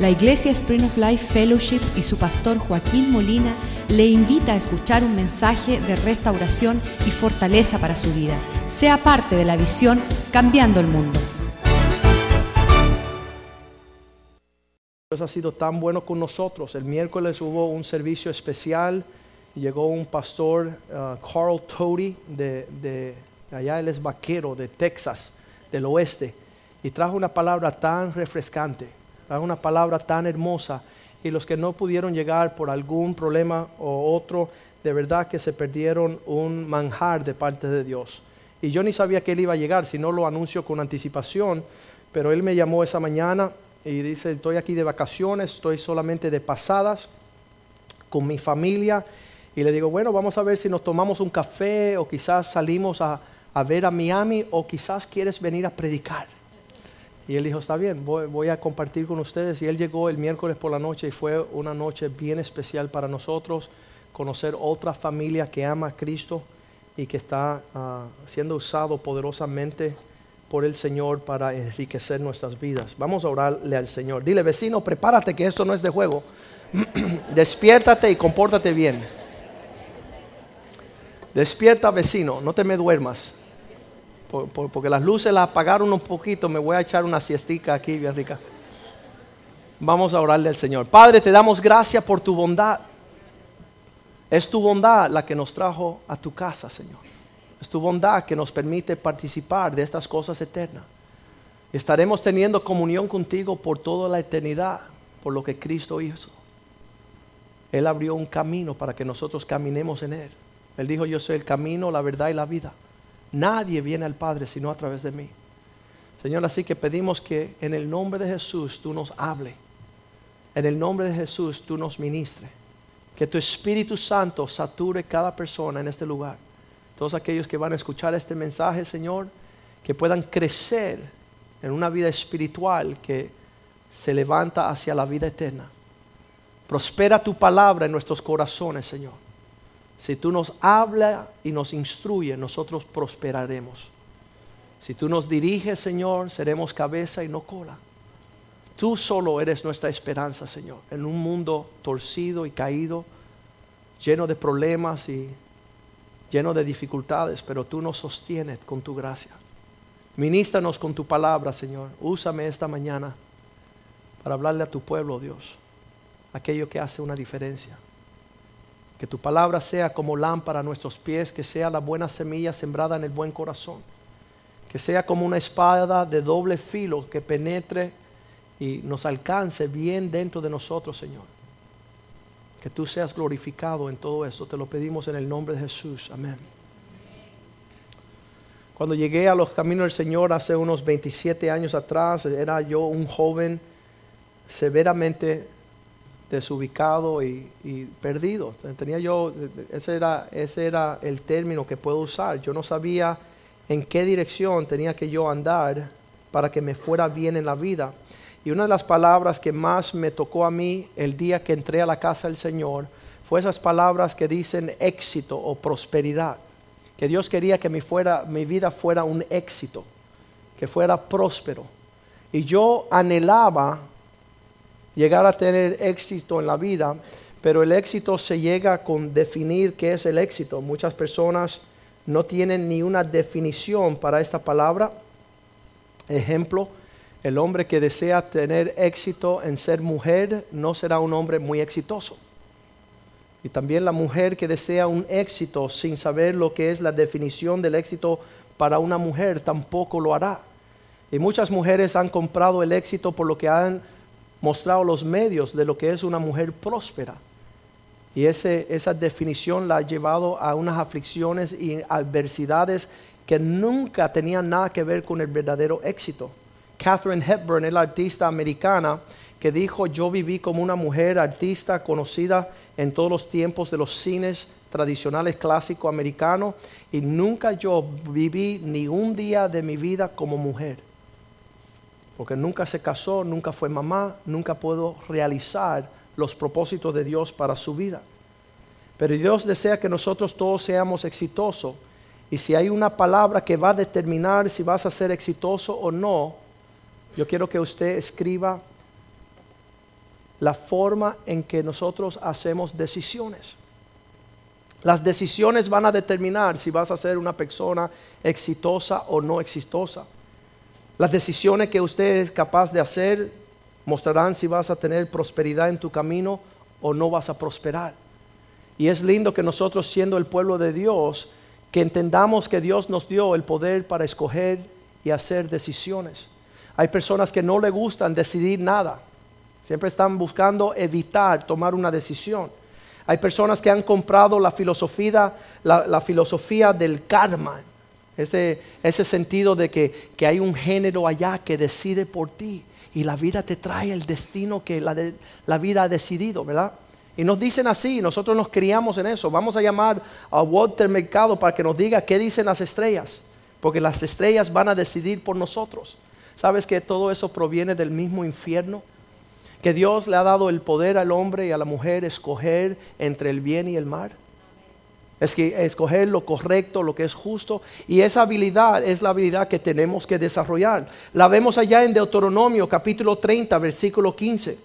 La Iglesia Spring of Life Fellowship y su pastor Joaquín Molina le invita a escuchar un mensaje de restauración y fortaleza para su vida. Sea parte de la visión Cambiando el Mundo. Dios ha sido tan bueno con nosotros. El miércoles hubo un servicio especial. Llegó un pastor, uh, Carl Toady, de, de allá él es vaquero, de Texas, del oeste, y trajo una palabra tan refrescante, trajo una palabra tan hermosa. Y los que no pudieron llegar por algún problema o otro, de verdad que se perdieron un manjar de parte de Dios. Y yo ni sabía que él iba a llegar, si no lo anuncio con anticipación, pero él me llamó esa mañana y dice, estoy aquí de vacaciones, estoy solamente de pasadas con mi familia. Y le digo, bueno, vamos a ver si nos tomamos un café o quizás salimos a, a ver a Miami o quizás quieres venir a predicar. Y él dijo, está bien, voy, a compartir con ustedes. Y él llegó el miércoles por la noche y fue una noche bien especial para nosotros, conocer otra familia que ama a Cristo y que está uh, siendo usado poderosamente por el Señor para enriquecer nuestras vidas. Vamos a orarle al Señor. Dile, vecino, prepárate que esto no es de juego. Despiértate y compórtate bien. Despierta, vecino, no te me duermas. Por, por, porque las luces las apagaron un poquito, me voy a echar una siestica aquí bien rica. Vamos a orarle al Señor. Padre, te damos gracias por tu bondad. Es tu bondad la que nos trajo a tu casa, Señor. Es tu bondad que nos permite participar de estas cosas eternas. Estaremos teniendo comunión contigo por toda la eternidad, por lo que Cristo hizo. Él abrió un camino para que nosotros caminemos en Él. Él dijo, yo soy el camino, la verdad y la vida. Nadie viene al Padre sino a través de mí. Señor, así que pedimos que en el nombre de Jesús tú nos hable. En el nombre de Jesús tú nos ministre. Que tu Espíritu Santo sature cada persona en este lugar. Todos aquellos que van a escuchar este mensaje, Señor, que puedan crecer en una vida espiritual que se levanta hacia la vida eterna. Prospera tu palabra en nuestros corazones, Señor. Si tú nos hablas y nos instruyes, nosotros prosperaremos. Si tú nos diriges, Señor, seremos cabeza y no cola. Tú solo eres nuestra esperanza, Señor, en un mundo torcido y caído, lleno de problemas y lleno de dificultades, pero tú nos sostienes con tu gracia. Ministranos con tu palabra, Señor. Úsame esta mañana para hablarle a tu pueblo, Dios, aquello que hace una diferencia. Que tu palabra sea como lámpara a nuestros pies, que sea la buena semilla sembrada en el buen corazón. Que sea como una espada de doble filo que penetre y nos alcance bien dentro de nosotros, Señor. Que tú seas glorificado en todo esto. Te lo pedimos en el nombre de Jesús. Amén. Cuando llegué a los caminos del Señor hace unos 27 años atrás, era yo un joven severamente desubicado y, perdido. Tenía yo, ese era, ese era el término que puedo usar. Yo no sabía en qué dirección tenía que yo andar para que me fuera bien en la vida. Y una de las palabras que más me tocó a mí el día que entré a la casa del Señor fue esas palabras que dicen éxito o prosperidad. Que Dios quería que mi, fuera, mi vida fuera un éxito, que fuera próspero. Y yo anhelaba llegar a tener éxito en la vida, pero el éxito se llega con definir qué es el éxito. Muchas personas no tienen ni una definición para esta palabra. Ejemplo, el hombre que desea tener éxito en ser mujer no será un hombre muy exitoso. Y también la mujer que desea un éxito sin saber lo que es la definición del éxito para una mujer tampoco lo hará. Y muchas mujeres han comprado el éxito por lo que han mostrado los medios de lo que es una mujer próspera. Y ese, esa definición la ha llevado a unas aflicciones y adversidades que nunca tenían nada que ver con el verdadero éxito. Catherine Hepburn, la artista americana, que dijo, yo viví como una mujer artista conocida en todos los tiempos de los cines tradicionales clásicos americanos y nunca yo viví ni un día de mi vida como mujer. Porque nunca se casó, nunca fue mamá, nunca pudo realizar los propósitos de Dios para su vida. Pero Dios desea que nosotros todos seamos exitosos. Y si hay una palabra que va a determinar si vas a ser exitoso o no, yo quiero que usted escriba la forma en que nosotros hacemos decisiones. Las decisiones van a determinar si vas a ser una persona exitosa o no exitosa. Las decisiones que usted es capaz de hacer mostrarán si vas a tener prosperidad en tu camino o no vas a prosperar. Y es lindo que nosotros siendo el pueblo de Dios, que entendamos que Dios nos dio el poder para escoger y hacer decisiones. Hay personas que no le gustan decidir nada. Siempre están buscando evitar tomar una decisión. Hay personas que han comprado la filosofía, la, filosofía del karma. Ese, ese sentido de que, hay un género allá que decide por ti. Y la vida te trae el destino que la, la vida ha decidido, ¿verdad? Y nos dicen así, nosotros nos criamos en eso. Vamos a llamar a Walter Mercado para que nos diga qué dicen las estrellas, porque las estrellas van a decidir por nosotros. ¿Sabes que todo eso proviene del mismo infierno? Que Dios le ha dado el poder al hombre y a la mujer escoger entre el bien y el mal. Es que escoger lo correcto, lo que es justo. Y esa habilidad es la habilidad que tenemos que desarrollar. La vemos allá en Deuteronomio capítulo 30, versículo 15.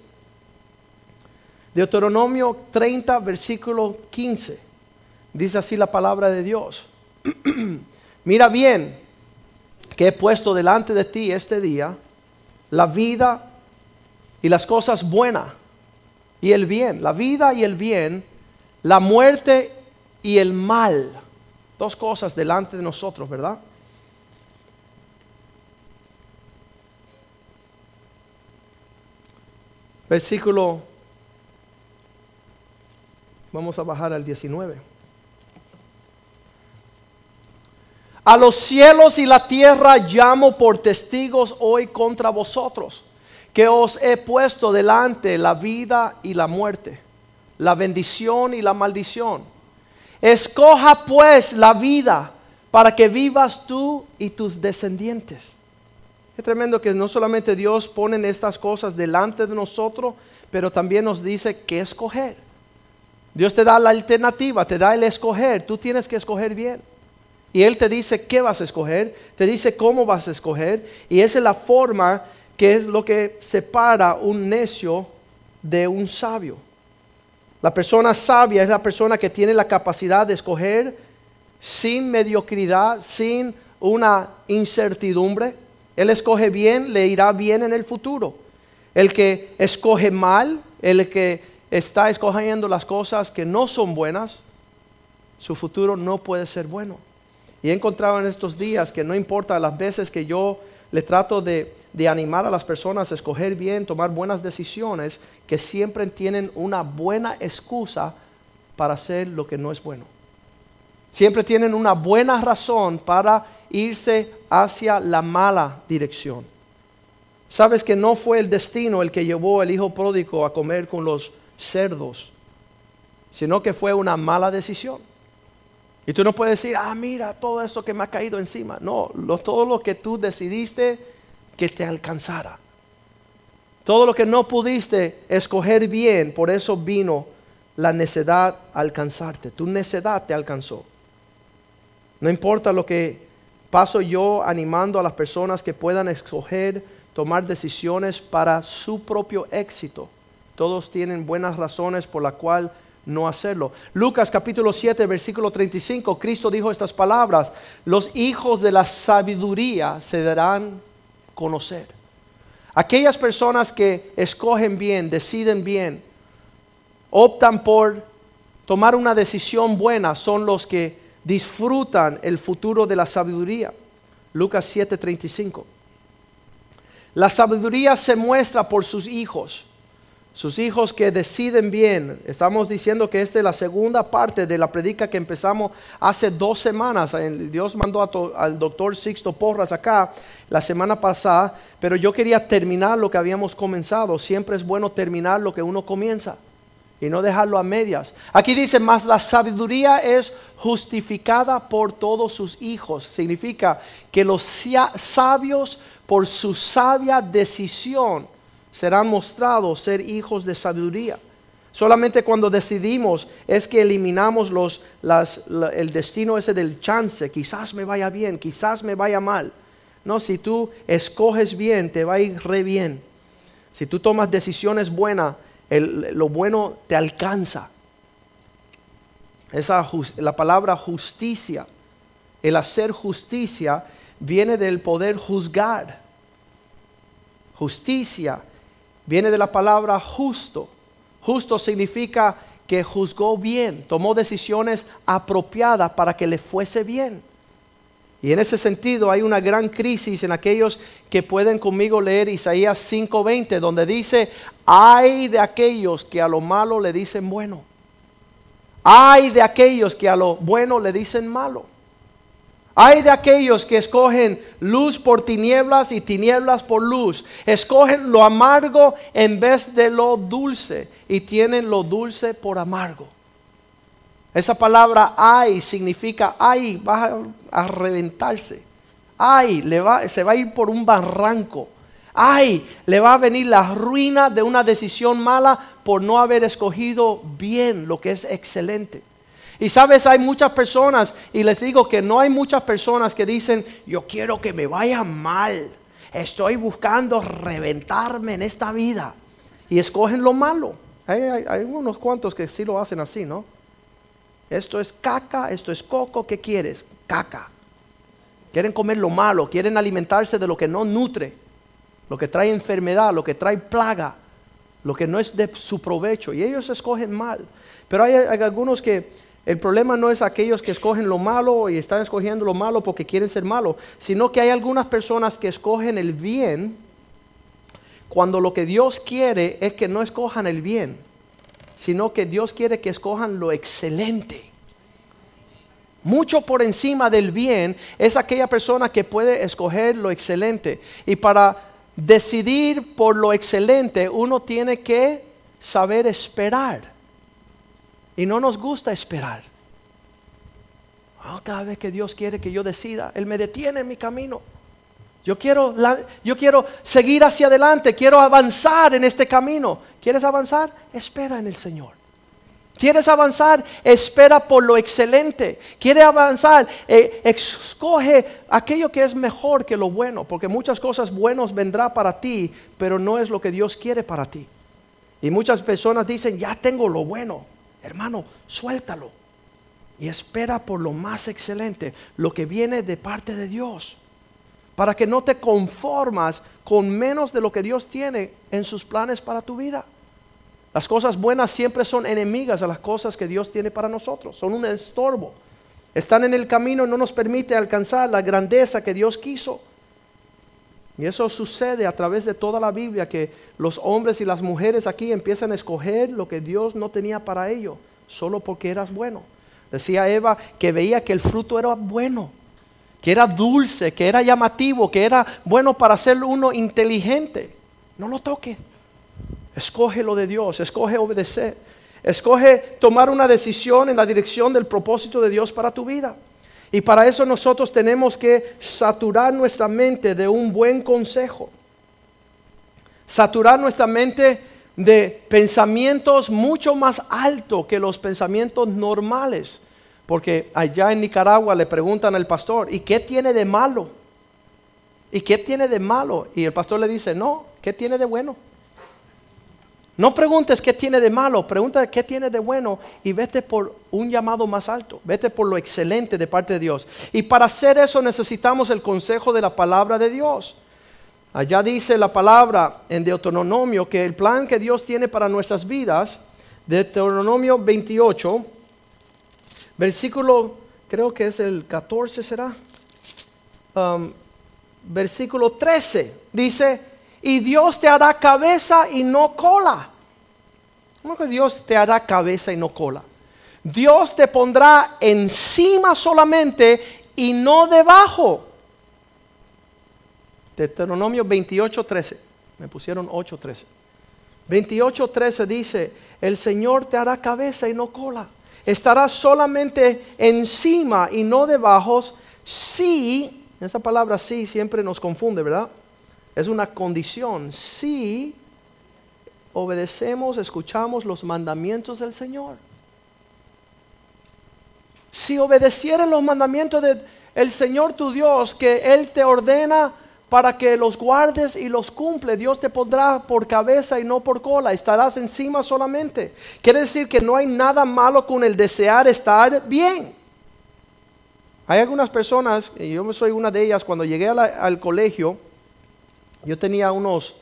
Deuteronomio 30, versículo 15. Dice así la palabra de Dios. Mira bien que he puesto delante de ti este día la vida y las cosas buenas y el bien, la vida y el bien, la muerte y el mal. Dos cosas delante de nosotros, ¿verdad? Versículo, vamos a bajar al 19. A los cielos y la tierra llamo por testigos hoy contra vosotros que os he puesto delante la vida y la muerte, la bendición y la maldición. Escoja pues la vida para que vivas tú y tus descendientes. Es tremendo que no solamente Dios pone estas cosas delante de nosotros, pero también nos dice que escoger. Dios te da la alternativa, te da el escoger. Tú tienes que escoger bien. Y Él te dice qué vas a escoger, te dice cómo vas a escoger. Y esa es la forma que es lo que separa un necio de un sabio. La persona sabia es la persona que tiene la capacidad de escoger sin mediocridad, sin una incertidumbre. Él escoge bien, le irá bien en el futuro. El que escoge mal, el que está escogiendo las cosas que no son buenas, su futuro no puede ser bueno. Y he encontrado en estos días que no importa las veces que yo le trato de de animar a las personas a escoger bien, tomar buenas decisiones, que siempre tienen una buena excusa para hacer lo que no es bueno. Siempre tienen una buena razón para irse hacia la mala dirección. Sabes que no fue el destino el que llevó al hijo pródigo a comer con los cerdos, sino que fue una mala decisión. Y tú no puedes decir, ah, mira todo esto que me ha caído encima. No, todo lo que tú decidiste que te alcanzara. Todo lo que no pudiste escoger bien, por eso vino la necedad a alcanzarte. Tu necedad te alcanzó. No importa lo que paso yo animando a las personas que puedan escoger, tomar decisiones para su propio éxito. Todos tienen buenas razones por la cual no hacerlo. Lucas capítulo 7, versículo 35, Cristo dijo estas palabras, los hijos de la sabiduría se darán conocer. Aquellas personas que escogen bien, deciden bien, optan por tomar una decisión buena, son los que disfrutan el futuro de la sabiduría. Lucas 7:35. La sabiduría se muestra por sus hijos sus hijos que deciden bien. Estamos diciendo que esta es la segunda parte de la predica que empezamos hace dos semanas. Dios mandó al doctor Sixto Porras acá la semana pasada, pero yo quería terminar lo que habíamos comenzado. Siempre es bueno terminar lo que uno comienza y no dejarlo a medias. Aquí dice, más la sabiduría es justificada por todos sus hijos. Significa que los sabios por su sabia decisión serán mostrados ser hijos de sabiduría. Solamente cuando decidimos es que eliminamos los, el destino ese del chance. Quizás me vaya bien, quizás me vaya mal. No, si tú escoges bien, te va a ir re bien. Si tú tomas decisiones buenas, lo bueno te alcanza. Esa, la palabra justicia, el hacer justicia, viene del poder juzgar. Justicia viene de la palabra justo. Justo significa que juzgó bien, tomó decisiones apropiadas para que le fuese bien. Y en ese sentido hay una gran crisis en aquellos que pueden conmigo leer Isaías 5:20, donde dice, hay de aquellos que a lo malo le dicen bueno. Hay de aquellos que a lo bueno le dicen malo. Hay de aquellos que escogen luz por tinieblas y tinieblas por luz. Escogen lo amargo en vez de lo dulce y tienen lo dulce por amargo. Esa palabra ay significa ay, va a, reventarse. Ay, se va a ir por un barranco. Ay, le va a venir la ruina de una decisión mala por no haber escogido bien lo que es excelente. Y sabes, hay muchas personas, y les digo que no hay muchas personas que dicen, yo quiero que me vaya mal. Estoy buscando reventarme en esta vida. Y escogen lo malo. Hay, hay unos cuantos que sí lo hacen así, ¿no? Esto es caca, esto es coco, ¿qué quieres? Caca. Quieren comer lo malo, quieren alimentarse de lo que no nutre, lo que trae enfermedad, lo que trae plaga, lo que no es de su provecho. Y ellos escogen mal. Pero hay, algunos que el problema no es aquellos que escogen lo malo y están escogiendo lo malo porque quieren ser malos, sino que hay algunas personas que escogen el bien cuando lo que Dios quiere es que no escojan el bien sino que Dios quiere que escojan lo excelente. Mucho por encima del bien es aquella persona que puede escoger lo excelente. Y para decidir por lo excelente uno tiene que saber esperar. Y no nos gusta esperar. Ah, cada vez que Dios quiere que yo decida, Él me detiene en mi camino. Yo quiero, yo quiero seguir hacia adelante, quiero avanzar en este camino. ¿Quieres avanzar? Espera en el Señor. ¿Quieres avanzar? Espera por lo excelente. ¿Quieres avanzar? Eh, escoge aquello que es mejor que lo bueno, porque muchas cosas buenas vendrá para ti, pero no es lo que Dios quiere para ti. Y muchas personas dicen, ya tengo lo bueno. Hermano, suéltalo. Y espera por lo más excelente, lo que viene de parte de Dios para que no te conformas con menos de lo que Dios tiene en sus planes para tu vida. Las cosas buenas siempre son enemigas a las cosas que Dios tiene para nosotros, son un estorbo. Están en el camino y no nos permite alcanzar la grandeza que Dios quiso. Y eso sucede a través de toda la Biblia, que los hombres y las mujeres aquí empiezan a escoger lo que Dios no tenía para ellos, solo porque eras bueno. Decía Eva que veía que el fruto era bueno que era dulce, que era llamativo, que era bueno para ser uno inteligente. No lo toque. Escoge lo de Dios, escoge obedecer. Escoge tomar una decisión en la dirección del propósito de Dios para tu vida. Y para eso nosotros tenemos que saturar nuestra mente de un buen consejo. Saturar nuestra mente de pensamientos mucho más altos que los pensamientos normales. Porque allá en Nicaragua le preguntan al pastor, ¿y qué tiene de malo? ¿Y qué tiene de malo? Y el pastor le dice, no, ¿qué tiene de bueno? No preguntes qué tiene de malo, pregunta qué tiene de bueno y vete por un llamado más alto, vete por lo excelente de parte de Dios. Y para hacer eso necesitamos el consejo de la palabra de Dios. Allá dice la palabra en Deuteronomio que el plan que Dios tiene para nuestras vidas, Deuteronomio 28, Versículo, creo que es el 14 será. Um, versículo 13 dice, y Dios te hará cabeza y no cola. ¿Cómo que Dios te hará cabeza y no cola? Dios te pondrá encima solamente y no debajo. Deuteronomio 28, 13. Me pusieron 8, 13. 28, 13 dice, el Señor te hará cabeza y no cola estará solamente encima y no debajo si, esa palabra sí siempre nos confunde, ¿verdad? Es una condición, si obedecemos, escuchamos los mandamientos del Señor. Si obedecieres los mandamientos del Señor tu Dios, que Él te ordena para que los guardes y los cumple. Dios te pondrá por cabeza y no por cola. Estarás encima solamente. Quiere decir que no hay nada malo con el desear estar bien. Hay algunas personas, y yo soy una de ellas, cuando llegué al colegio, yo tenía unos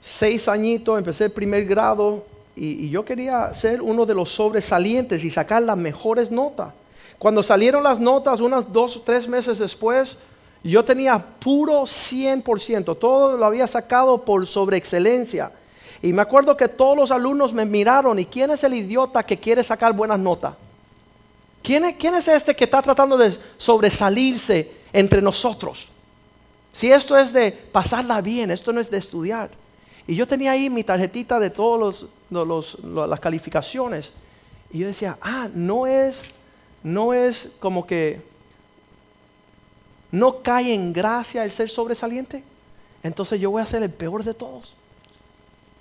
seis añitos, empecé el primer grado y, yo quería ser uno de los sobresalientes y sacar las mejores notas. Cuando salieron las notas, unos dos o tres meses después, yo tenía puro 100%, todo lo había sacado por sobreexcelencia. Y me acuerdo que todos los alumnos me miraron, ¿y quién es el idiota que quiere sacar buenas notas? ¿Quién es, este que está tratando de sobresalirse entre nosotros? Si esto es de pasarla bien, esto no es de estudiar. Y yo tenía ahí mi tarjetita de todas las calificaciones. Y yo decía, ah, no es, no es como que no cae en gracia el ser sobresaliente. Entonces yo voy a ser el peor de todos.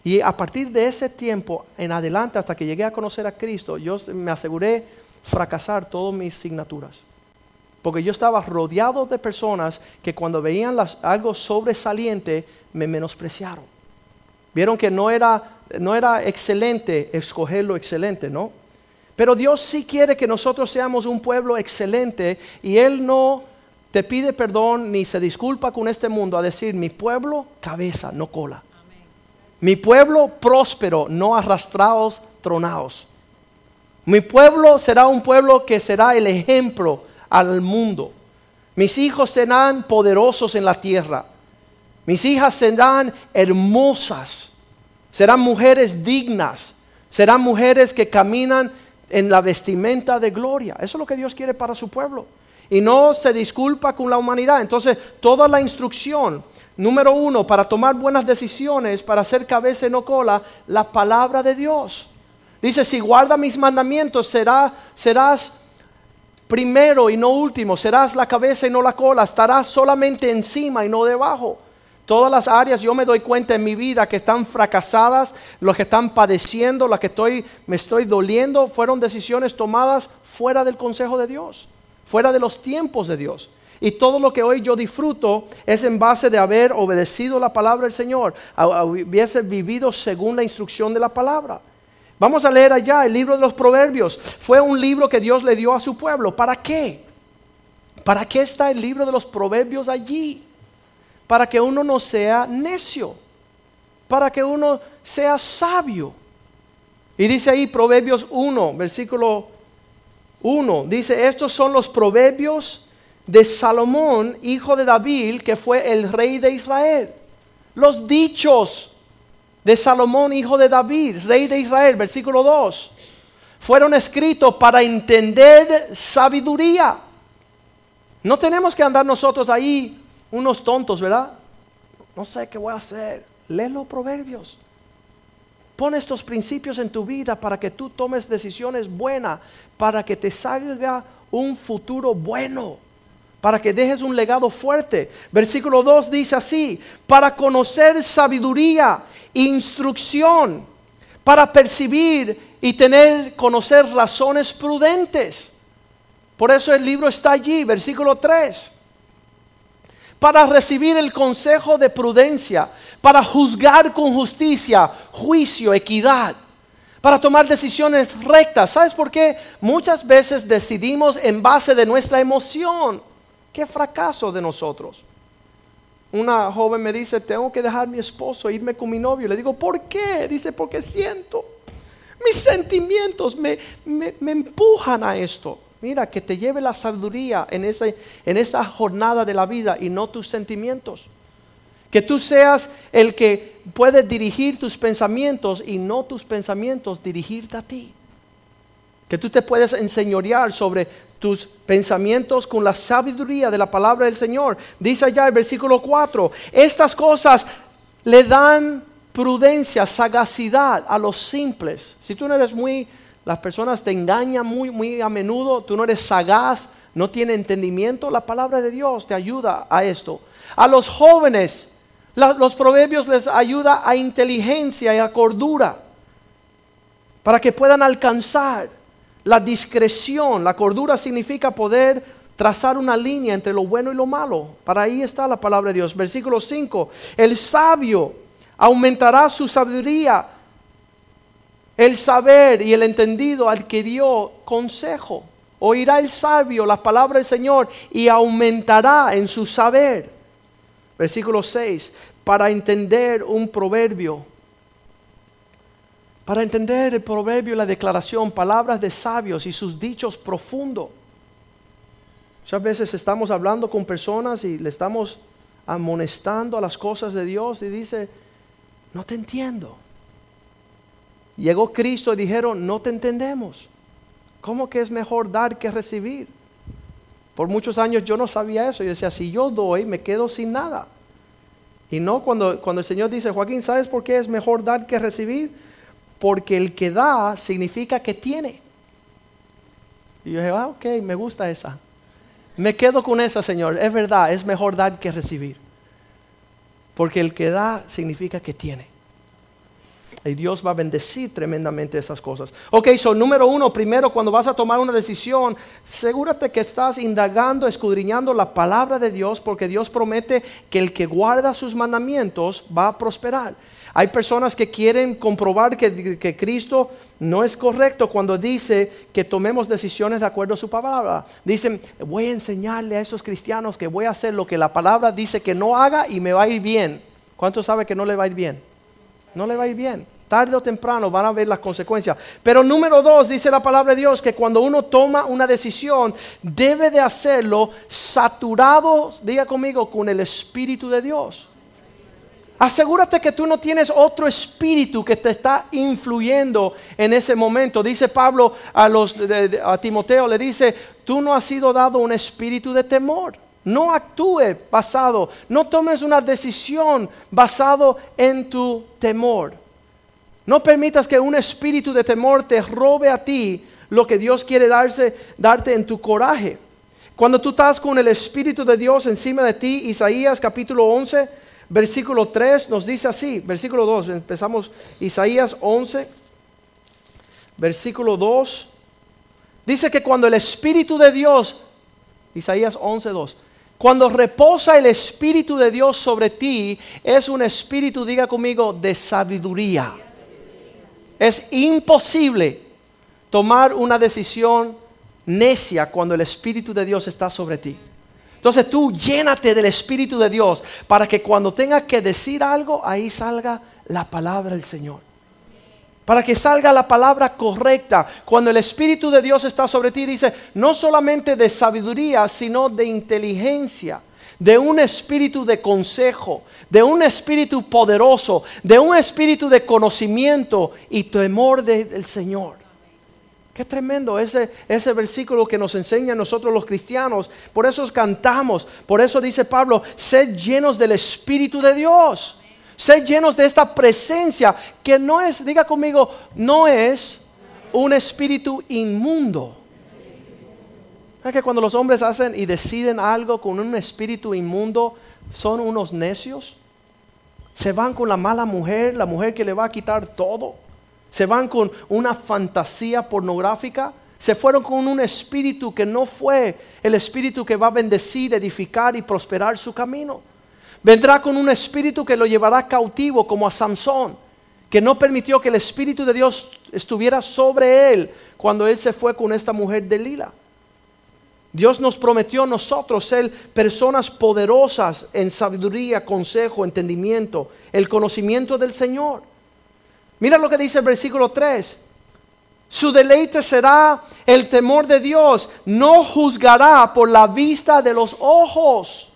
Y a partir de ese tiempo en adelante, hasta que llegué a conocer a Cristo, yo me aseguré fracasar todas mis asignaturas. Porque yo estaba rodeado de personas que cuando veían algo sobresaliente me menospreciaron. Vieron que no era, no era excelente escoger lo excelente, ¿no? Pero Dios sí quiere que nosotros seamos un pueblo excelente y Él no te pide perdón ni se disculpa con este mundo a decir, mi pueblo, cabeza, no cola. Mi pueblo próspero, no arrastrados, tronados. Mi pueblo será un pueblo que será el ejemplo al mundo. Mis hijos serán poderosos en la tierra. Mis hijas serán hermosas. Serán mujeres dignas. Serán mujeres que caminan en la vestimenta de gloria. Eso es lo que Dios quiere para su pueblo. Y no se disculpa con la humanidad. Entonces, toda la instrucción, número uno, para tomar buenas decisiones, para hacer cabeza y no cola, la palabra de Dios. Dice, si guarda mis mandamientos, serás primero y no último, serás la cabeza y no la cola, estarás solamente encima y no debajo. Todas las áreas yo me doy cuenta en mi vida que están fracasadas, los que están padeciendo, las que estoy, me estoy doliendo, fueron decisiones tomadas fuera del consejo de Dios, fuera de los tiempos de Dios. Y todo lo que hoy yo disfruto es en base de haber obedecido la palabra del Señor, hubiese vivido según la instrucción de la palabra. Vamos a leer allá el libro de los proverbios. Fue un libro que Dios le dio a su pueblo. ¿Para qué? ¿Para qué está el libro de los proverbios allí? Para que uno no sea necio. Para que uno sea sabio. Y dice ahí Proverbios 1, versículo 1. Dice, estos son los proverbios de Salomón, hijo de David, que fue el rey de Israel. Los dichos de Salomón, hijo de David, rey de Israel, versículo 2, fueron escritos para entender sabiduría. No tenemos que andar nosotros ahí unos tontos, ¿verdad? No sé qué voy a hacer. Lee los proverbios. Pon estos principios en tu vida para que tú tomes decisiones buenas, para que te salga un futuro bueno, para que dejes un legado fuerte. Versículo 2 dice así, para conocer sabiduría instrucción para percibir y tener, conocer razones prudentes. Por eso el libro está allí, versículo 3. Para recibir el consejo de prudencia, para juzgar con justicia, juicio, equidad, para tomar decisiones rectas. ¿Sabes por qué? Muchas veces decidimos en base de nuestra emoción. Qué fracaso de nosotros una joven me dice, tengo que dejar mi esposo irme con mi novio. Le digo, ¿por qué? Dice, porque siento. Mis sentimientos me, empujan a esto. Mira, que te lleve la sabiduría en, en esa jornada de la vida y no tus sentimientos. Que tú seas el que puede dirigir tus pensamientos y no tus pensamientos dirigirte a ti. Que tú te puedes enseñorear sobre tus pensamientos con la sabiduría de la palabra del Señor. Dice allá el versículo 4, estas cosas le dan prudencia, sagacidad a los simples. Si tú no eres muy, las personas te engañan muy, muy a menudo, tú no eres sagaz, no tienes entendimiento, la palabra de Dios te ayuda a esto. A los jóvenes, los proverbios les ayuda a inteligencia y a cordura, para que puedan alcanzar la discreción, la cordura significa poder trazar una línea entre lo bueno y lo malo. Para ahí está la palabra de Dios. Versículo 5. El sabio aumentará su sabiduría. El saber y el entendido adquirió consejo. Oirá el sabio la palabra del Señor y aumentará en su saber. Versículo 6. Para entender un proverbio. Para entender el proverbio la declaración, palabras de sabios y sus dichos profundos. Muchas veces estamos hablando con personas y le estamos amonestando a las cosas de Dios y dice, no te entiendo. Llegó Cristo y dijeron, no te entendemos. ¿Cómo que es mejor dar que recibir? Por muchos años yo no sabía eso. Yo decía, si yo doy, me quedo sin nada. Y no cuando, cuando el Señor dice, Joaquín, ¿sabes por qué es mejor dar que recibir? Porque el que da significa que tiene. Y yo dije, ah, ok, me gusta esa. Me quedo con esa, Señor. Es verdad, es mejor dar que recibir. Porque el que da significa que tiene. Y Dios va a bendecir tremendamente esas cosas. Ok, so número uno, primero cuando vas a tomar una decisión, asegúrate que estás indagando, escudriñando la palabra de Dios, porque Dios promete que el que guarda sus mandamientos va a prosperar. Hay personas que quieren comprobar que, Cristo no es correcto cuando dice que tomemos decisiones de acuerdo a su palabra. Dicen, voy a enseñarle a esos cristianos que voy a hacer lo que la palabra dice que no haga y me va a ir bien. ¿Cuánto sabe que no le va a ir bien? No le va a ir bien. Tarde o temprano van a ver las consecuencias. Pero número dos, dice la palabra de Dios, que cuando uno toma una decisión, debe de hacerlo saturado, diga conmigo, con el Espíritu de Dios. Asegúrate que tú no tienes otro espíritu que te está influyendo en ese momento. Dice Pablo a, los, a Timoteo, le dice, tú no has sido dado un espíritu de temor. No actúe basado, no tomes una decisión basado en tu temor. No permitas que un espíritu de temor te robe a ti lo que Dios quiere darse, darte en tu coraje. Cuando tú estás con el Espíritu de Dios encima de ti, Isaías capítulo 11, Versículo 3 nos dice así, versículo 2, empezamos Isaías 11, versículo 2, dice que cuando el Espíritu de Dios, Isaías 11, 2, cuando reposa el Espíritu de Dios sobre ti, es un espíritu, diga conmigo, de sabiduría. Es imposible tomar una decisión necia cuando el Espíritu de Dios está sobre ti. Entonces tú llénate del Espíritu de Dios para que cuando tengas que decir algo, ahí salga la palabra del Señor. Para que salga la palabra correcta. Cuando el Espíritu de Dios está sobre ti, dice, no solamente de sabiduría, sino de inteligencia de un espíritu de consejo, de un espíritu poderoso, de un espíritu de conocimiento y temor del Señor. Qué tremendo ese, ese versículo que nos enseña a nosotros los cristianos. Por eso cantamos. Por eso dice Pablo, sed llenos del Espíritu de Dios. Sed llenos de esta presencia que no es, diga conmigo, no es un espíritu inmundo. Es que cuando los hombres hacen y deciden algo con un espíritu inmundo, son unos necios? Se van con la mala mujer, la mujer que le va a quitar todo se van con una fantasía pornográfica, se fueron con un espíritu que no fue el espíritu que va a bendecir, edificar y prosperar su camino. Vendrá con un espíritu que lo llevará cautivo como a Samson, que no permitió que el espíritu de Dios estuviera sobre él cuando él se fue con esta mujer de Lila. Dios nos prometió a nosotros ser personas poderosas en sabiduría, consejo, entendimiento, el conocimiento del Señor. Mira lo que dice el versículo 3. Su deleite será el temor de Dios. No juzgará por la vista de los ojos.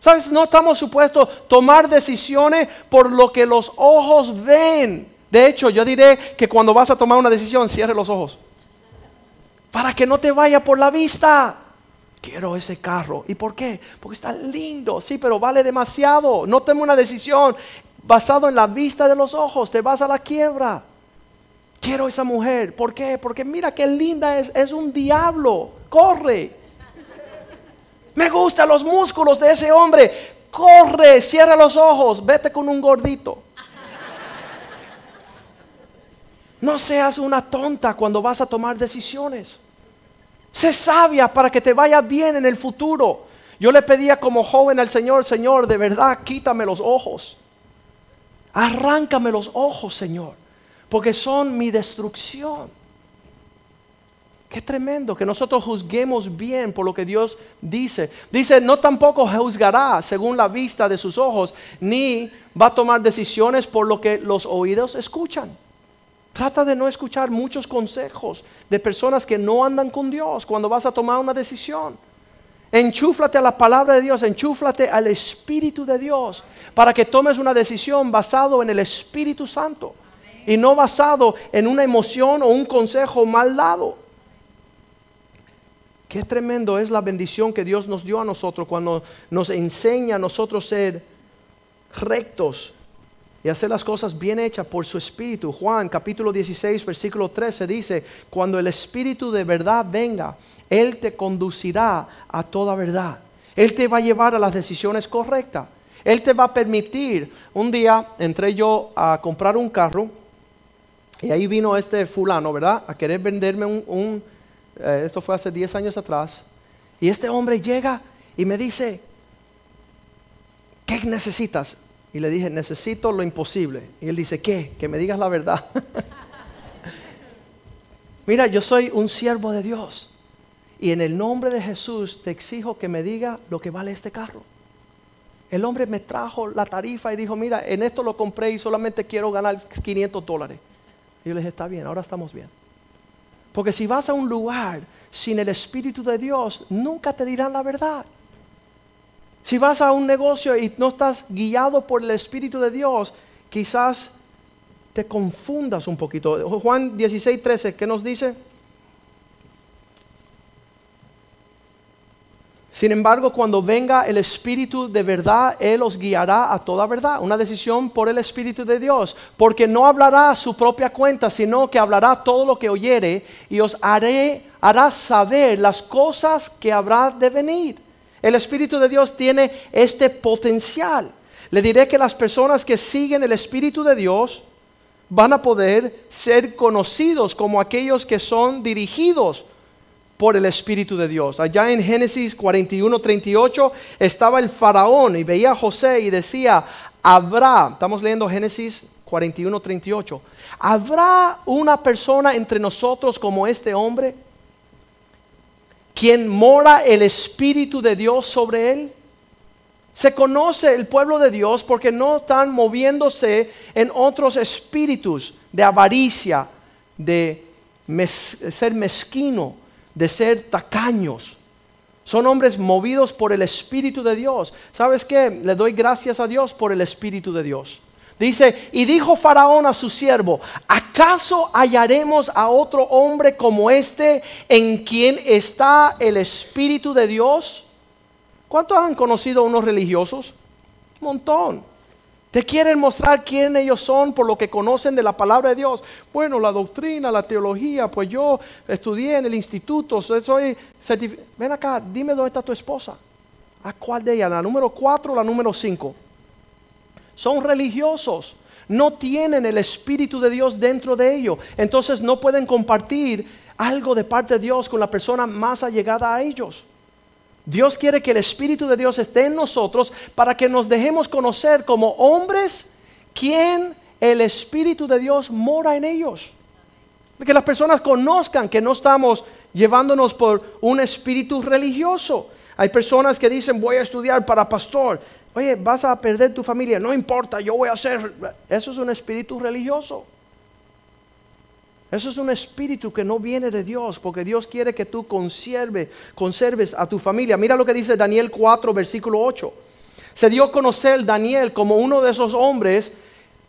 ¿Sabes? No estamos supuestos tomar decisiones por lo que los ojos ven. De hecho, yo diré que cuando vas a tomar una decisión, cierre los ojos. Para que no te vaya por la vista. Quiero ese carro. ¿Y por qué? Porque está lindo. Sí, pero vale demasiado. No tome una decisión basado en la vista de los ojos, te vas a la quiebra. Quiero esa mujer. ¿Por qué? Porque mira qué linda es. Es un diablo. Corre. Me gustan los músculos de ese hombre. Corre, cierra los ojos, vete con un gordito. No seas una tonta cuando vas a tomar decisiones. Sé sabia para que te vaya bien en el futuro. Yo le pedía como joven al Señor, Señor, de verdad, quítame los ojos. Arráncame los ojos, Señor, porque son mi destrucción. Qué tremendo que nosotros juzguemos bien por lo que Dios dice. Dice, no tampoco juzgará según la vista de sus ojos, ni va a tomar decisiones por lo que los oídos escuchan. Trata de no escuchar muchos consejos de personas que no andan con Dios cuando vas a tomar una decisión. Enchúflate a la palabra de Dios, enchúflate al Espíritu de Dios para que tomes una decisión basado en el Espíritu Santo y no basado en una emoción o un consejo mal dado. Qué tremendo es la bendición que Dios nos dio a nosotros cuando nos enseña a nosotros ser rectos y hacer las cosas bien hechas por su Espíritu. Juan capítulo 16, versículo 13 dice, cuando el Espíritu de verdad venga, Él te conducirá a toda verdad. Él te va a llevar a las decisiones correctas. Él te va a permitir. Un día entré yo a comprar un carro y ahí vino este fulano, ¿verdad? A querer venderme un eh, esto fue hace 10 años atrás, y este hombre llega y me dice, ¿qué necesitas? Y le dije, necesito lo imposible. Y él dice, ¿qué? Que me digas la verdad. Mira, yo soy un siervo de Dios. Y en el nombre de Jesús te exijo que me diga lo que vale este carro. El hombre me trajo la tarifa y dijo, mira, en esto lo compré y solamente quiero ganar 500 dólares. Y yo le dije, está bien, ahora estamos bien. Porque si vas a un lugar sin el Espíritu de Dios, nunca te dirán la verdad. Si vas a un negocio y no estás guiado por el Espíritu de Dios, quizás te confundas un poquito. Juan 16, 13, ¿qué nos dice? Sin embargo, cuando venga el Espíritu de verdad, Él os guiará a toda verdad. Una decisión por el Espíritu de Dios. Porque no hablará a su propia cuenta, sino que hablará todo lo que oyere y os haré, hará saber las cosas que habrá de venir. El Espíritu de Dios tiene este potencial. Le diré que las personas que siguen el Espíritu de Dios van a poder ser conocidos como aquellos que son dirigidos por el Espíritu de Dios. Allá en Génesis 41, 38 estaba el faraón y veía a José y decía, habrá, estamos leyendo Génesis 41, 38, ¿habrá una persona entre nosotros como este hombre? Quien mora el Espíritu de Dios sobre él. Se conoce el pueblo de Dios porque no están moviéndose en otros espíritus de avaricia, de ser mezquino, de ser tacaños. Son hombres movidos por el Espíritu de Dios. ¿Sabes qué? Le doy gracias a Dios por el Espíritu de Dios. Dice, y dijo Faraón a su siervo, ¿acaso hallaremos a otro hombre como este en quien está el Espíritu de Dios? ¿Cuántos han conocido a unos religiosos? Un montón. Te quieren mostrar quién ellos son por lo que conocen de la palabra de Dios. Bueno, la doctrina, la teología, pues yo estudié en el instituto, soy Ven acá, dime dónde está tu esposa. ¿A cuál de ellas? ¿La número 4 o la número 5? Son religiosos. No tienen el Espíritu de Dios dentro de ellos. Entonces no pueden compartir algo de parte de Dios con la persona más allegada a ellos. Dios quiere que el Espíritu de Dios esté en nosotros para que nos dejemos conocer como hombres quien el Espíritu de Dios mora en ellos. Que las personas conozcan que no estamos llevándonos por un espíritu religioso. Hay personas que dicen voy a estudiar para pastor. Oye, vas a perder tu familia. No importa, yo voy a hacer. Eso es un espíritu religioso. Eso es un espíritu que no viene de Dios, porque Dios quiere que tú conserve, conserves a tu familia. Mira lo que dice Daniel 4, versículo 8. Se dio a conocer Daniel como uno de esos hombres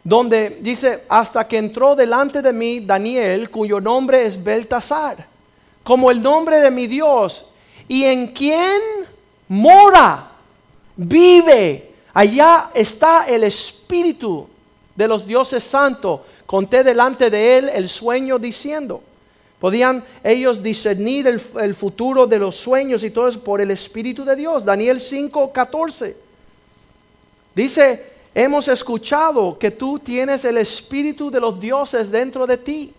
donde dice, hasta que entró delante de mí Daniel, cuyo nombre es Beltasar, como el nombre de mi Dios, y en quien mora, vive, allá está el espíritu de los dioses santos conté delante de él el sueño diciendo. Podían ellos discernir el, futuro de los sueños y todo eso por el Espíritu de Dios. Daniel 5, 14. Dice, hemos escuchado que tú tienes el Espíritu de los dioses dentro de ti.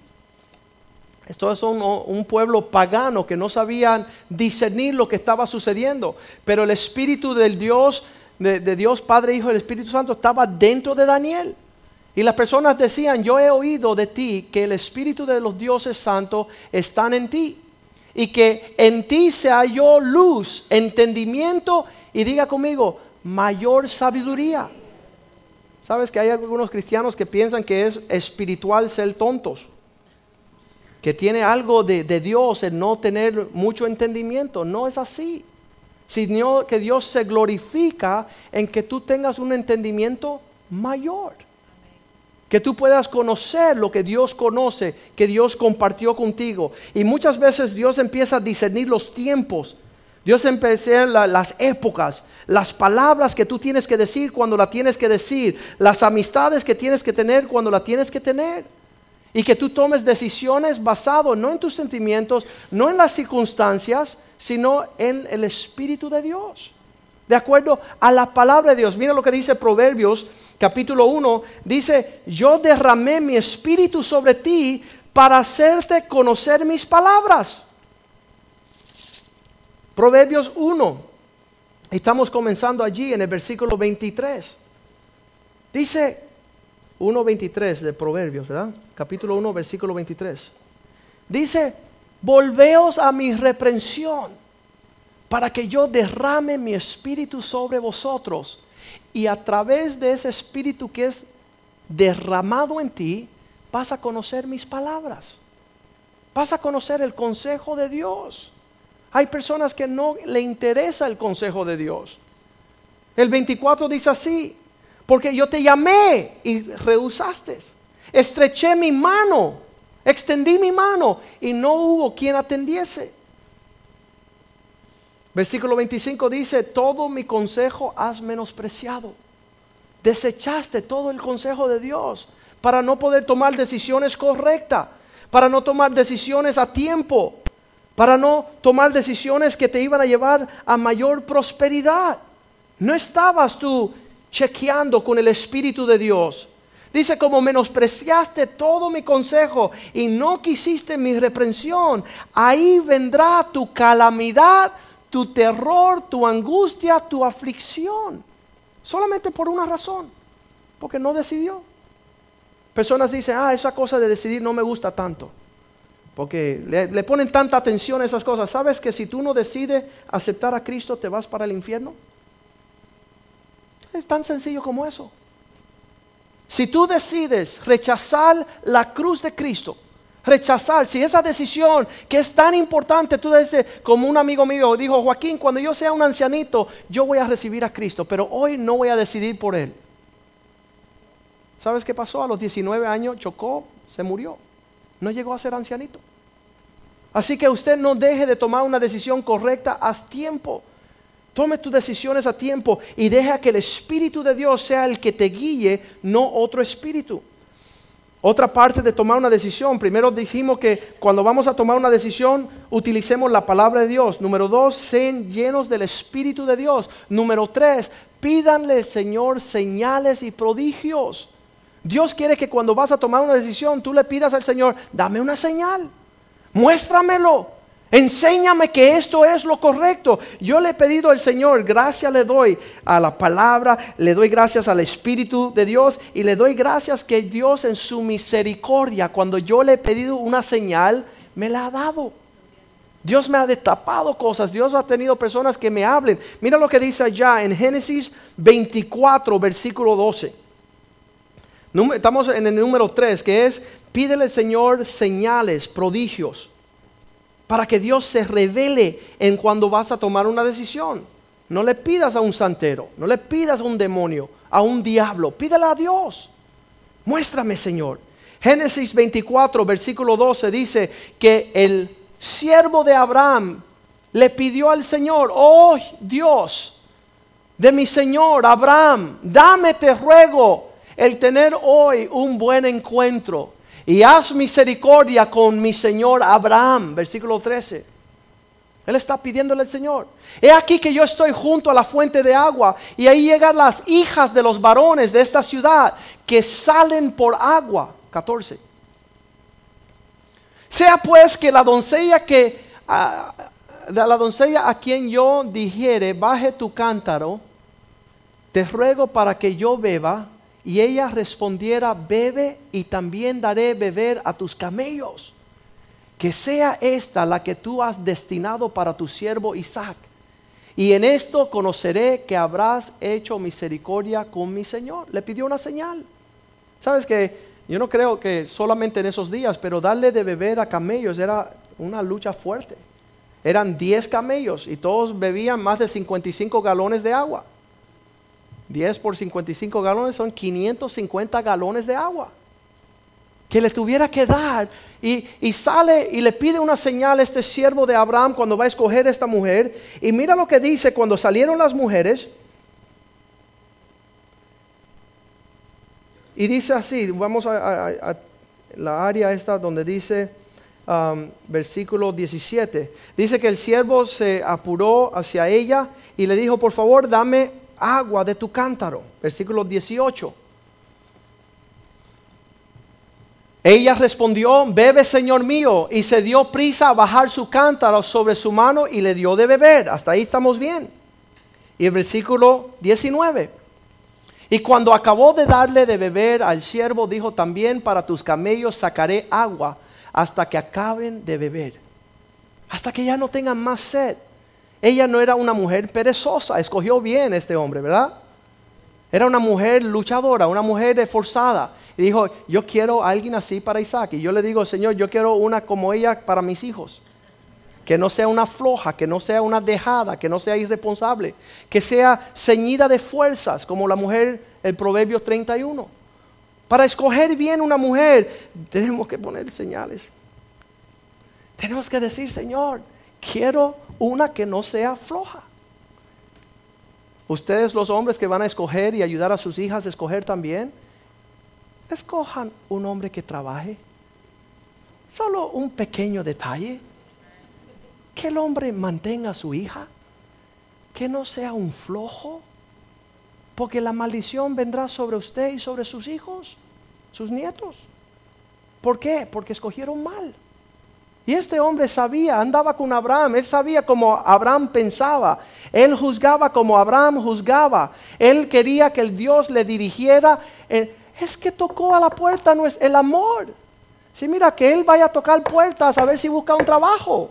Esto es un, pueblo pagano que no sabían discernir lo que estaba sucediendo. Pero el Espíritu del Dios, de, de Dios Padre, Hijo y el Espíritu Santo estaba dentro de Daniel. Y las personas decían, yo he oído de ti que el Espíritu de los dioses santos están en ti. Y que en ti se halló luz, entendimiento y diga conmigo, mayor sabiduría. Sabes que hay algunos cristianos que piensan que es espiritual ser tontos que tiene algo de, Dios en no tener mucho entendimiento. No es así. Sino que Dios se glorifica en que tú tengas un entendimiento mayor. Que tú puedas conocer lo que Dios conoce, que Dios compartió contigo. Y muchas veces Dios empieza a discernir los tiempos. Dios empieza las épocas, las palabras que tú tienes que decir cuando la tienes que decir, las amistades que tienes que tener cuando la tienes que tener. Y que tú tomes decisiones basado no en tus sentimientos, no en las circunstancias, sino en el Espíritu de Dios. De acuerdo a la palabra de Dios. Mira lo que dice Proverbios capítulo 1. Dice, yo derramé mi espíritu sobre ti para hacerte conocer mis palabras. Proverbios 1. Estamos comenzando allí en el versículo 23. Dice, 1.23 de Proverbios, ¿verdad? Capítulo 1, versículo 23. Dice, volveos a mi reprensión para que yo derrame mi espíritu sobre vosotros y a través de ese espíritu que es derramado en ti, vas a conocer mis palabras. Vas a conocer el consejo de Dios. Hay personas que no le interesa el consejo de Dios. El 24 dice así, porque yo te llamé y rehusaste. Estreché mi mano, extendí mi mano y no hubo quien atendiese. Versículo 25 dice, todo mi consejo has menospreciado. Desechaste todo el consejo de Dios para no poder tomar decisiones correctas, para no tomar decisiones a tiempo, para no tomar decisiones que te iban a llevar a mayor prosperidad. No estabas tú chequeando con el Espíritu de Dios. Dice, como menospreciaste todo mi consejo y no quisiste mi reprensión, ahí vendrá tu calamidad, tu terror, tu angustia, tu aflicción. Solamente por una razón, porque no decidió. Personas dicen, ah, esa cosa de decidir no me gusta tanto. Porque le, le ponen tanta atención a esas cosas. ¿Sabes que si tú no decides aceptar a Cristo, te vas para el infierno? Es tan sencillo como eso. Si tú decides rechazar la cruz de Cristo, rechazar, si esa decisión que es tan importante, tú dices, como un amigo mío dijo, Joaquín, cuando yo sea un ancianito, yo voy a recibir a Cristo, pero hoy no voy a decidir por Él. ¿Sabes qué pasó? A los 19 años chocó, se murió. No llegó a ser ancianito. Así que usted no deje de tomar una decisión correcta a tiempo. Tome tus decisiones a tiempo y deja que el Espíritu de Dios sea el que te guíe, no otro espíritu. Otra parte de tomar una decisión, primero dijimos que cuando vamos a tomar una decisión, utilicemos la palabra de Dios. Número dos, sean llenos del Espíritu de Dios. Número tres, pídanle al Señor señales y prodigios. Dios quiere que cuando vas a tomar una decisión, tú le pidas al Señor, dame una señal, muéstramelo. Enséñame que esto es lo correcto. Yo le he pedido al Señor, gracias le doy a la palabra, le doy gracias al Espíritu de Dios y le doy gracias que Dios en su misericordia, cuando yo le he pedido una señal, me la ha dado. Dios me ha destapado cosas, Dios ha tenido personas que me hablen. Mira lo que dice allá en Génesis 24, versículo 12. Estamos en el número 3, que es, pídele al Señor señales, prodigios para que Dios se revele en cuando vas a tomar una decisión. No le pidas a un santero, no le pidas a un demonio, a un diablo, pídele a Dios. Muéstrame, Señor. Génesis 24, versículo 12 dice que el siervo de Abraham le pidió al Señor, oh Dios, de mi Señor Abraham, dame te ruego el tener hoy un buen encuentro y haz misericordia con mi Señor Abraham, versículo 13. Él está pidiéndole al Señor. He aquí que yo estoy junto a la fuente de agua y ahí llegan las hijas de los varones de esta ciudad que salen por agua. 14. Sea pues que la doncella que a, de la doncella a quien yo dijere, baje tu cántaro, te ruego para que yo beba. Y ella respondiera, bebe y también daré beber a tus camellos. Que sea esta la que tú has destinado para tu siervo Isaac. Y en esto conoceré que habrás hecho misericordia con mi Señor. Le pidió una señal. Sabes que yo no creo que solamente en esos días, pero darle de beber a camellos era una lucha fuerte. Eran 10 camellos y todos bebían más de 55 galones de agua. 10 por 55 galones son 550 galones de agua. Que le tuviera que dar. Y, y, sale y le pide una señal a este siervo de Abraham cuando va a escoger a esta mujer. Y mira lo que dice cuando salieron las mujeres. Y dice así, vamos a, la área esta donde dice um, versículo 17. Dice que el siervo se apuró hacia ella y le dijo, por favor, dame agua de tu cántaro. Versículo 18. Ella respondió, bebe Señor mío, y se dio prisa a bajar su cántaro sobre su mano y le dio de beber. Hasta ahí estamos bien. Y el versículo 19. Y cuando acabó de darle de beber al siervo, dijo también, para tus camellos sacaré agua hasta que acaben de beber, hasta que ya no tengan más sed. Ella no era una mujer perezosa, escogió bien este hombre, ¿verdad? Era una mujer luchadora, una mujer esforzada. Y dijo, yo quiero a alguien así para Isaac. Y yo le digo, Señor, yo quiero una como ella para mis hijos. Que no sea una floja, que no sea una dejada, que no sea irresponsable. Que sea ceñida de fuerzas, como la mujer, el Proverbio 31. Para escoger bien una mujer, tenemos que poner señales. Tenemos que decir, Señor, quiero una que no sea floja. Ustedes los hombres que van a escoger y ayudar a sus hijas a escoger también, escojan un hombre que trabaje. Solo un pequeño detalle. Que el hombre mantenga a su hija. Que no sea un flojo. Porque la maldición vendrá sobre usted y sobre sus hijos, sus nietos. ¿Por qué? Porque escogieron mal. Y este hombre sabía, andaba con Abraham, él sabía cómo Abraham pensaba, él juzgaba como Abraham juzgaba, él quería que el Dios le dirigiera. Eh, es que tocó a la puerta el amor. Si mira, que él vaya a tocar puertas a ver si busca un trabajo.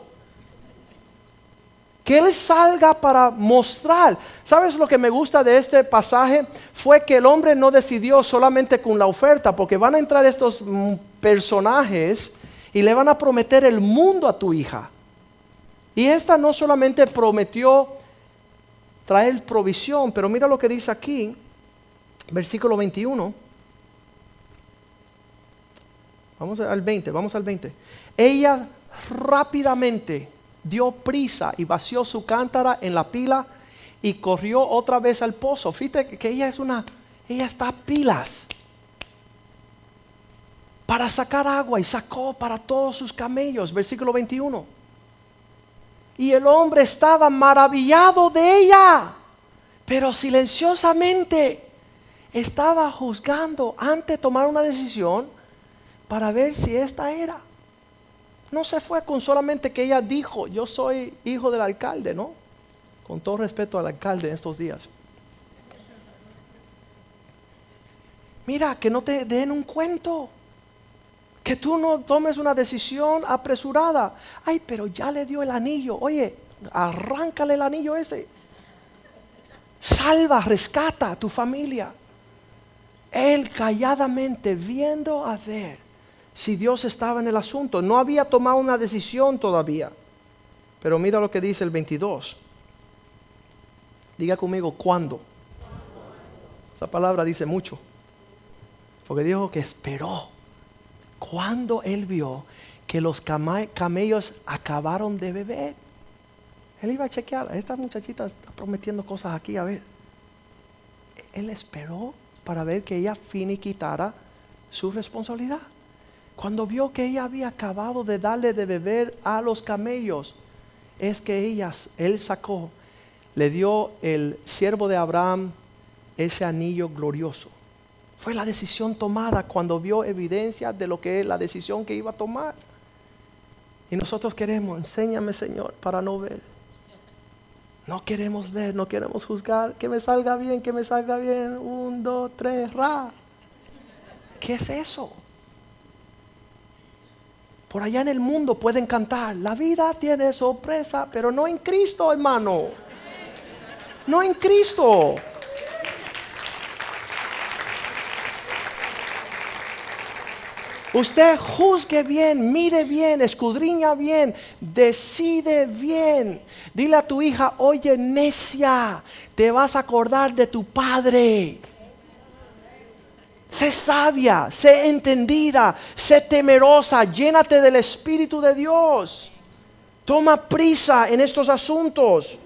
Que él salga para mostrar. ¿Sabes lo que me gusta de este pasaje? Fue que el hombre no decidió solamente con la oferta, porque van a entrar estos mm, personajes y le van a prometer el mundo a tu hija. Y esta no solamente prometió traer provisión, pero mira lo que dice aquí, versículo 21. Vamos al 20, vamos al 20. Ella rápidamente dio prisa y vació su cántara en la pila y corrió otra vez al pozo. Fíjate que ella es una, ella está a pilas para sacar agua y sacó para todos sus camellos. Versículo 21. Y el hombre estaba maravillado de ella, pero silenciosamente estaba juzgando antes de tomar una decisión para ver si esta era. No se fue con solamente que ella dijo, yo soy hijo del alcalde, ¿no? Con todo respeto al alcalde en estos días. Mira, que no te den un cuento que tú no tomes una decisión apresurada. Ay, pero ya le dio el anillo. Oye, arráncale el anillo ese. Salva, rescata a tu familia. Él calladamente viendo a ver si Dios estaba en el asunto. No había tomado una decisión todavía. Pero mira lo que dice el 22. Diga conmigo, ¿cuándo? Esa palabra dice mucho. Porque dijo que esperó cuando él vio que los camellos acabaron de beber, él iba a chequear, esta muchachita está prometiendo cosas aquí, a ver. Él esperó para ver que ella finiquitara su responsabilidad. Cuando vio que ella había acabado de darle de beber a los camellos, es que ellas, él sacó, le dio el siervo de Abraham ese anillo glorioso. Fue la decisión tomada cuando vio evidencia de lo que es la decisión que iba a tomar. Y nosotros queremos, enséñame Señor para no ver. No queremos ver, no queremos juzgar. Que me salga bien, que me salga bien. Un, dos, tres, ra. ¿Qué es eso? Por allá en el mundo pueden cantar, la vida tiene sorpresa, pero no en Cristo, hermano. No en Cristo. Usted juzgue bien, mire bien, escudriña bien, decide bien. Dile a tu hija, oye necia, te vas a acordar de tu padre. Sé sabia, sé entendida, sé temerosa, llénate del Espíritu de Dios. Toma prisa en estos asuntos.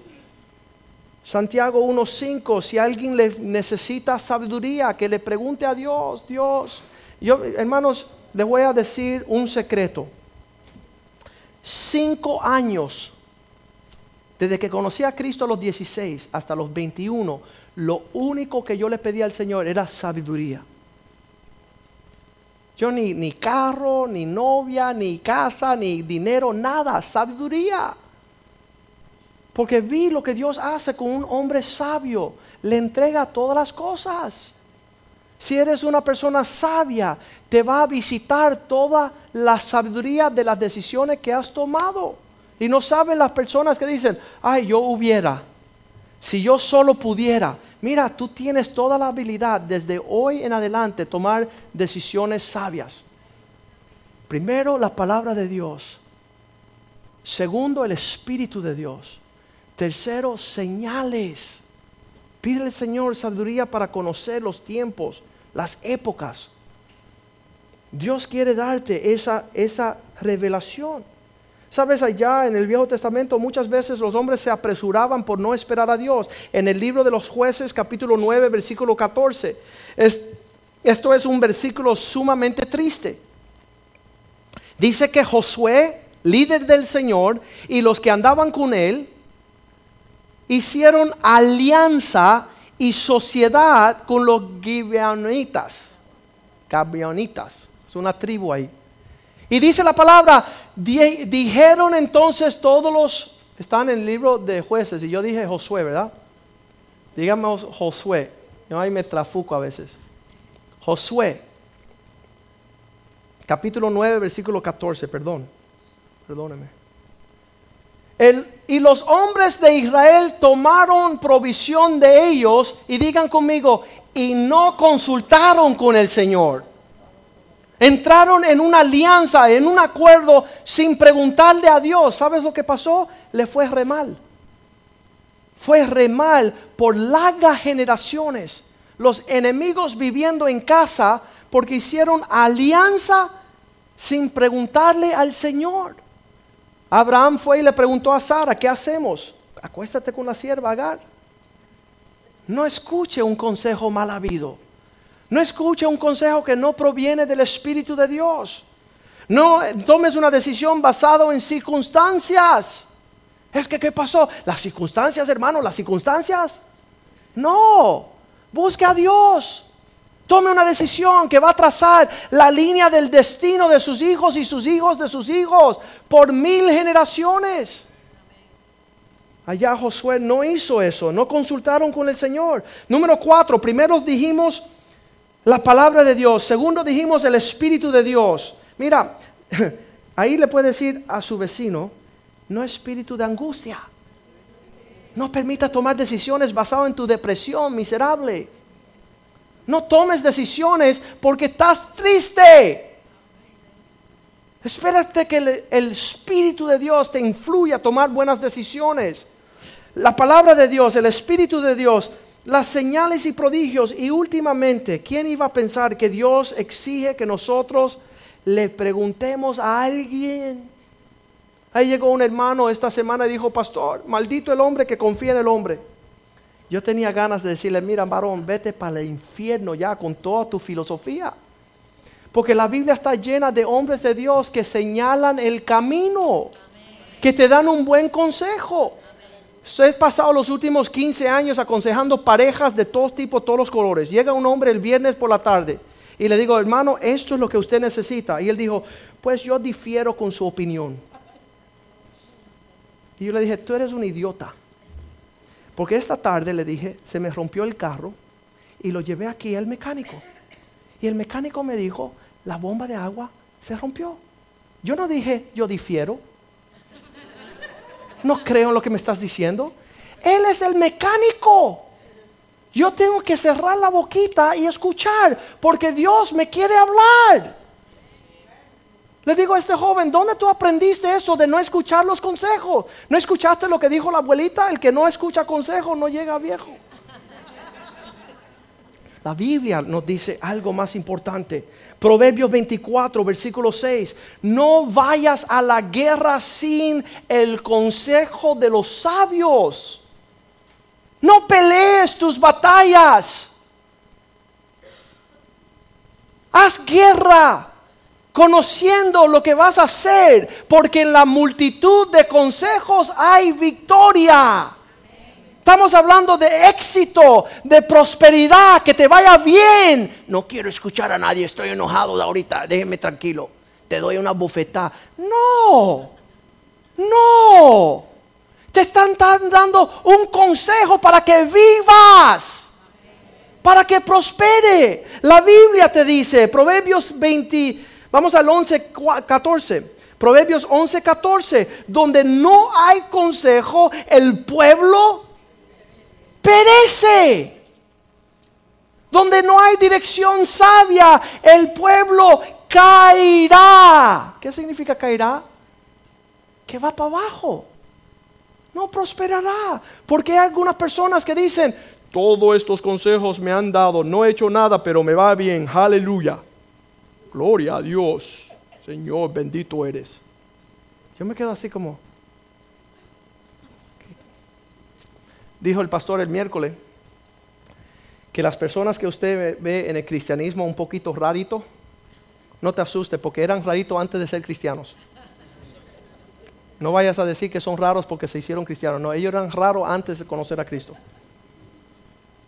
Santiago 1.5, si alguien le necesita sabiduría, que le pregunte a Dios, Dios. Yo, hermanos, les voy a decir un secreto. Cinco años, desde que conocí a Cristo a los 16 hasta los 21, lo único que yo le pedí al Señor era sabiduría. Yo ni, ni carro, ni novia, ni casa, ni dinero, nada, sabiduría. Porque vi lo que Dios hace con un hombre sabio. Le entrega todas las cosas. Si eres una persona sabia, te va a visitar toda la sabiduría de las decisiones que has tomado. Y no saben las personas que dicen, ay, yo hubiera, si yo solo pudiera. Mira, tú tienes toda la habilidad desde hoy en adelante tomar decisiones sabias. Primero, la palabra de Dios. Segundo, el Espíritu de Dios. Tercero, señales. Pídele al Señor sabiduría para conocer los tiempos, las épocas. Dios quiere darte esa, esa revelación. Sabes, allá en el Viejo Testamento muchas veces los hombres se apresuraban por no esperar a Dios. En el libro de los jueces, capítulo 9, versículo 14. esto es un versículo sumamente triste. Dice que Josué, líder del Señor, y los que andaban con él, hicieron alianza y sociedad con los gibeonitas. Gibeonitas, es una tribu ahí. Y dice la palabra, dijeron entonces todos los, están en el libro de jueces, y yo dije Josué, ¿verdad? Digamos Josué, yo ahí me trafuco a veces. Josué, capítulo 9, versículo 14, perdón, perdóneme. Y los hombres de Israel tomaron provisión de ellos, y digan conmigo, y no consultaron con el Señor. Entraron en una alianza, en un acuerdo sin preguntarle a Dios. ¿Sabes lo que pasó? Le fue re mal. Fue re mal por largas generaciones. Los enemigos viviendo en casa porque hicieron alianza sin preguntarle al Señor. Abraham fue y le preguntó a Sara, ¿qué hacemos? Acuéstate con la sierva Agar. No escuche un consejo mal habido. No escuche un consejo que no proviene del Espíritu de Dios. No tomes una decisión basada en circunstancias. Es que, ¿qué pasó? Las circunstancias, hermano, las circunstancias. No, busque a Dios. Tome una decisión que va a trazar la línea del destino de sus hijos y sus hijos de sus hijos por mil generaciones. Allá Josué no hizo eso, no consultaron con el Señor. Número cuatro, primero dijimos la palabra de Dios. Segundo dijimos el Espíritu de Dios. Mira, ahí le puede decir a su vecino, no espíritu de angustia. No permita tomar decisiones basadas en tu depresión miserable. No tomes decisiones porque estás triste. Espérate que el, el, Espíritu de Dios te influya a tomar buenas decisiones. La palabra de Dios, el Espíritu de Dios las señales y prodigios. Y últimamente, ¿quién iba a pensar que Dios exige que nosotros le preguntemos a alguien? Ahí llegó un hermano esta semana y dijo, pastor, maldito el hombre que confía en el hombre. Yo tenía ganas de decirle, mira, varón, vete para el infierno ya con toda tu filosofía. Porque la Biblia está llena de hombres de Dios que señalan el camino, que te dan un buen consejo. He pasado los últimos 15 años aconsejando parejas de todo tipo, todos los colores. Llega un hombre el viernes por la tarde y le digo, hermano, esto es lo que usted necesita. Y él dijo, pues yo difiero con su opinión. Y yo le dije, tú eres un idiota. Porque esta tarde le dije, se me rompió el carro y lo llevé aquí al mecánico. Y el mecánico me dijo, la bomba de agua se rompió. Yo no dije, yo difiero. No creo en lo que me estás diciendo. Él es el mecánico. Yo tengo que cerrar la boquita y escuchar, porque Dios me quiere hablar. Le digo a este joven, ¿dónde tú aprendiste eso de no escuchar los consejos? ¿No escuchaste lo que dijo la abuelita? El que no escucha consejos no llega viejo. La Biblia nos dice algo más importante. Proverbios 24, versículo 6. No vayas a la guerra sin el consejo de los sabios. No pelees tus batallas. Haz guerra conociendo lo que vas a hacer, porque en la multitud de consejos hay victoria. Estamos hablando de éxito, de prosperidad, que te vaya bien. No quiero escuchar a nadie, estoy enojado ahorita, déjeme tranquilo. Te doy una bufetada. No, no. Te están dando un consejo para que vivas, para que prospere. La Biblia te dice, Proverbios 20, vamos al 11, 14. Proverbios 11, 14, donde no hay consejo, el pueblo perece. Donde no hay dirección sabia, el pueblo caerá. ¿Qué significa caerá? Que va para abajo no prosperará. Porque hay algunas personas que dicen, todos estos consejos me han dado, no he hecho nada, pero me va bien, aleluya. Gloria a Dios, Señor, bendito eres. Yo me quedo así como... Dijo el pastor el miércoles que las personas que usted ve en el cristianismo un poquito rarito, no te asuste porque eran raritos antes de ser cristianos. No vayas a decir que son raros porque se hicieron cristianos. No, ellos eran raros antes de conocer a Cristo.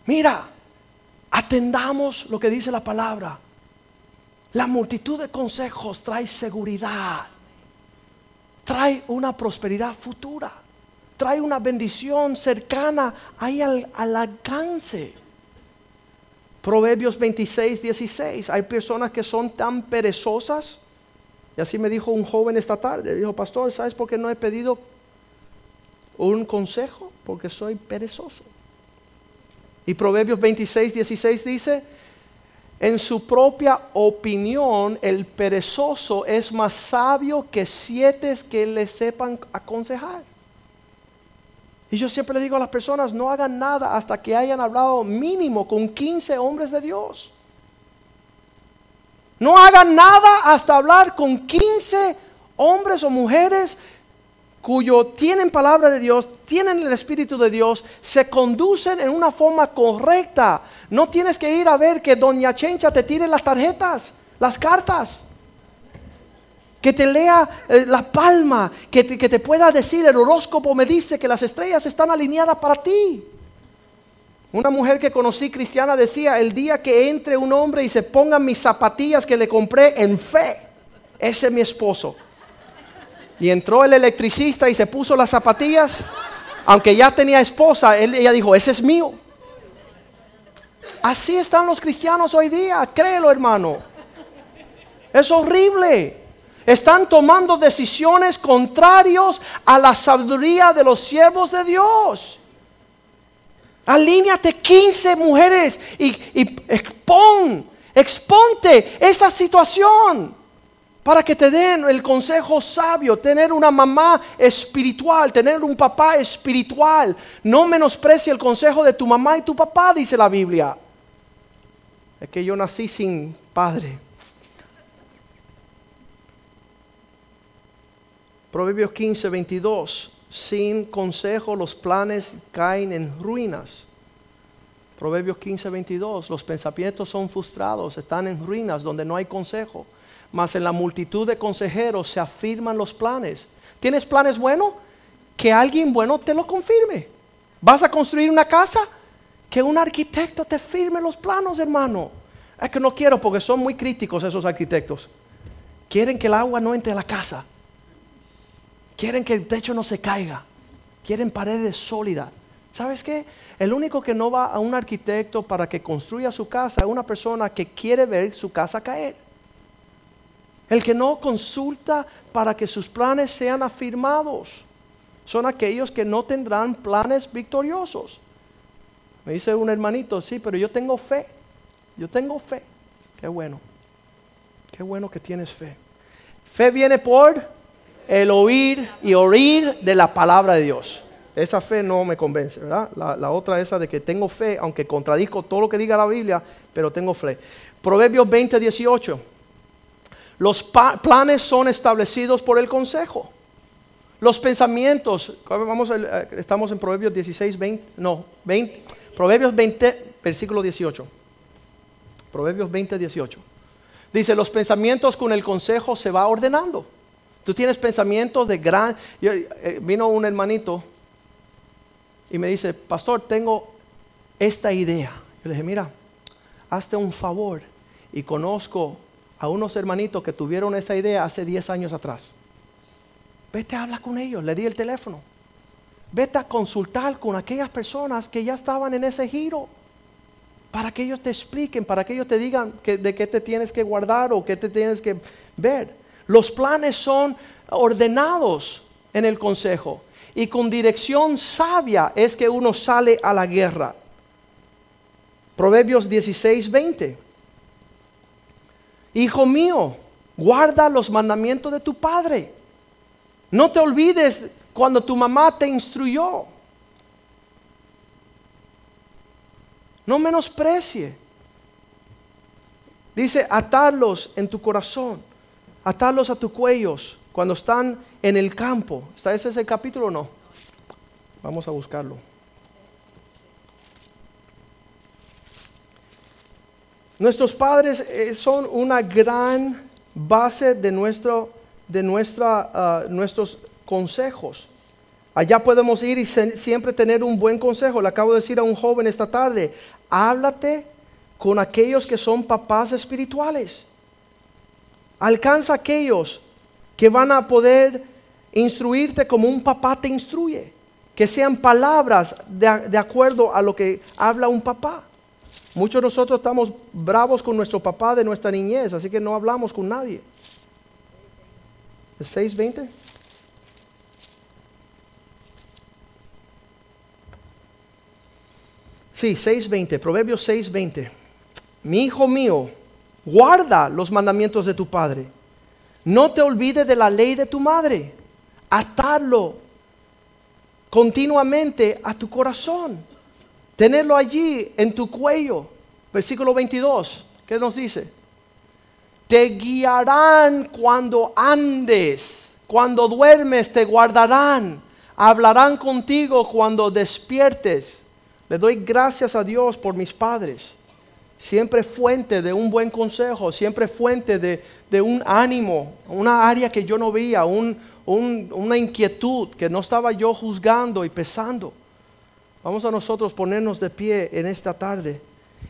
Mira, atendamos lo que dice la palabra. La multitud de consejos trae seguridad. Trae una prosperidad futura. Trae una bendición cercana ahí al, al alcance. Proverbios 26, 16. Hay personas que son tan perezosas y así me dijo un joven esta tarde, dijo, pastor, ¿sabes por qué no he pedido un consejo? Porque soy perezoso. Y Proverbios 26, 16 dice, en su propia opinión, el perezoso es más sabio que siete que le sepan aconsejar. Y yo siempre le digo a las personas, no hagan nada hasta que hayan hablado mínimo con 15 hombres de Dios. No hagan nada hasta hablar con 15 hombres o mujeres cuyo tienen palabra de Dios, tienen el Espíritu de Dios, se conducen en una forma correcta. No tienes que ir a ver que Doña Chencha te tire las tarjetas, las cartas. Que te lea eh, la palma, que que te pueda decir, el horóscopo me dice que las estrellas están alineadas para ti. Una mujer que conocí cristiana decía, el día que entre un hombre y se pongan mis zapatillas que le compré en fe, ese es mi esposo. Y entró el electricista y se puso las zapatillas, aunque ya tenía esposa, ella dijo, ese es mío. Así están los cristianos hoy día, créelo hermano. Es horrible. Están tomando decisiones contrarios a la sabiduría de los siervos de Dios. Alíñate 15 mujeres y, expon, exponte esa situación para que te den el consejo sabio, tener una mamá espiritual, tener un papá espiritual. No menosprecie el consejo de tu mamá y tu papá, dice la Biblia. Es que yo nací sin padre. Proverbios 15, 22 sin consejo los planes caen en ruinas. Proverbios 15, 22, los pensamientos son frustrados, están en ruinas donde no hay consejo. Mas en la multitud de consejeros se afirman los planes. ¿Tienes planes buenos? Que alguien bueno te lo confirme. ¿Vas a construir una casa? Que un arquitecto te firme los planos, hermano. Es que no quiero porque son muy críticos esos arquitectos. Quieren que el agua no entre a la casa. Quieren que el techo no se caiga. quieren paredes sólidas. ¿Sabes qué? El único que no va a un arquitecto para que construya su casa es una persona que quiere ver su casa caer. El que no consulta para que sus planes sean afirmados son aquellos que no tendrán planes victoriosos. Me dice un hermanito, sí, pero yo tengo fe. Yo tengo fe. Qué bueno. Qué bueno que tienes fe. Fe viene por el oír y oír de la palabra de Dios. Esa fe no me convence, ¿verdad? La, otra esa de que tengo fe, aunque contradijo todo lo que diga la Biblia, pero tengo fe. Proverbios 20, 18. Los planes son establecidos por el consejo. Los pensamientos, vamos, eh, estamos en Proverbios 16, 20, no, 20, Proverbios 20, versículo 18. Proverbios 20, 18. Dice, los pensamientos con el consejo se va ordenando. Tú tienes pensamientos de gran... Eh, vino un hermanito y me dice, pastor, tengo esta idea. Yo le dije, mira, hazte un favor y conozco a unos hermanitos que tuvieron esa idea hace 10 años atrás. Vete a hablar con ellos, le di el teléfono. Vete a consultar con aquellas personas que ya estaban en ese giro. Para que ellos te expliquen, para que ellos te digan de qué te tienes que guardar o qué te tienes que ver. Los planes son ordenados en el consejo. Y con dirección sabia es que uno sale a la guerra. Proverbios 16, 20. Hijo mío, guarda los mandamientos de tu padre no te olvides cuando tu mamá te instruyó. No menosprecie. Dice, atarlos en tu corazón, atarlos a tus cuellos cuando están en el campo. ¿Está ese es el capítulo o no? Vamos a buscarlo. Nuestros padres eh, son una gran base de nuestro de nuestra, ah, nuestros consejos. Allá podemos ir y siempre tener un buen consejo. Le acabo de decir a un joven esta tarde, háblate con aquellos que son papás espirituales. Alcanza aquellos que van a poder instruirte como un papá te instruye. Que sean palabras de, de acuerdo a lo que habla un papá. Muchos de nosotros estamos bravos con nuestro papá de nuestra niñez, así que no hablamos con nadie. ¿Es 6.20? Sí, 6.20, Proverbios 6.20. Mi hijo mío, guarda los mandamientos de tu padre. No te olvides de la ley de tu madre. Atarlo continuamente a tu corazón. Tenerlo allí en tu cuello. Versículo 22. ¿Qué nos dice? Te guiarán cuando andes, cuando duermes te guardarán, hablarán contigo cuando despiertes. Le doy gracias a Dios por mis padres. Siempre fuente de un buen consejo, siempre fuente de, un ánimo, una área que yo no veía, una inquietud que no estaba yo juzgando y pesando. Vamos a nosotros ponernos de pie en esta tarde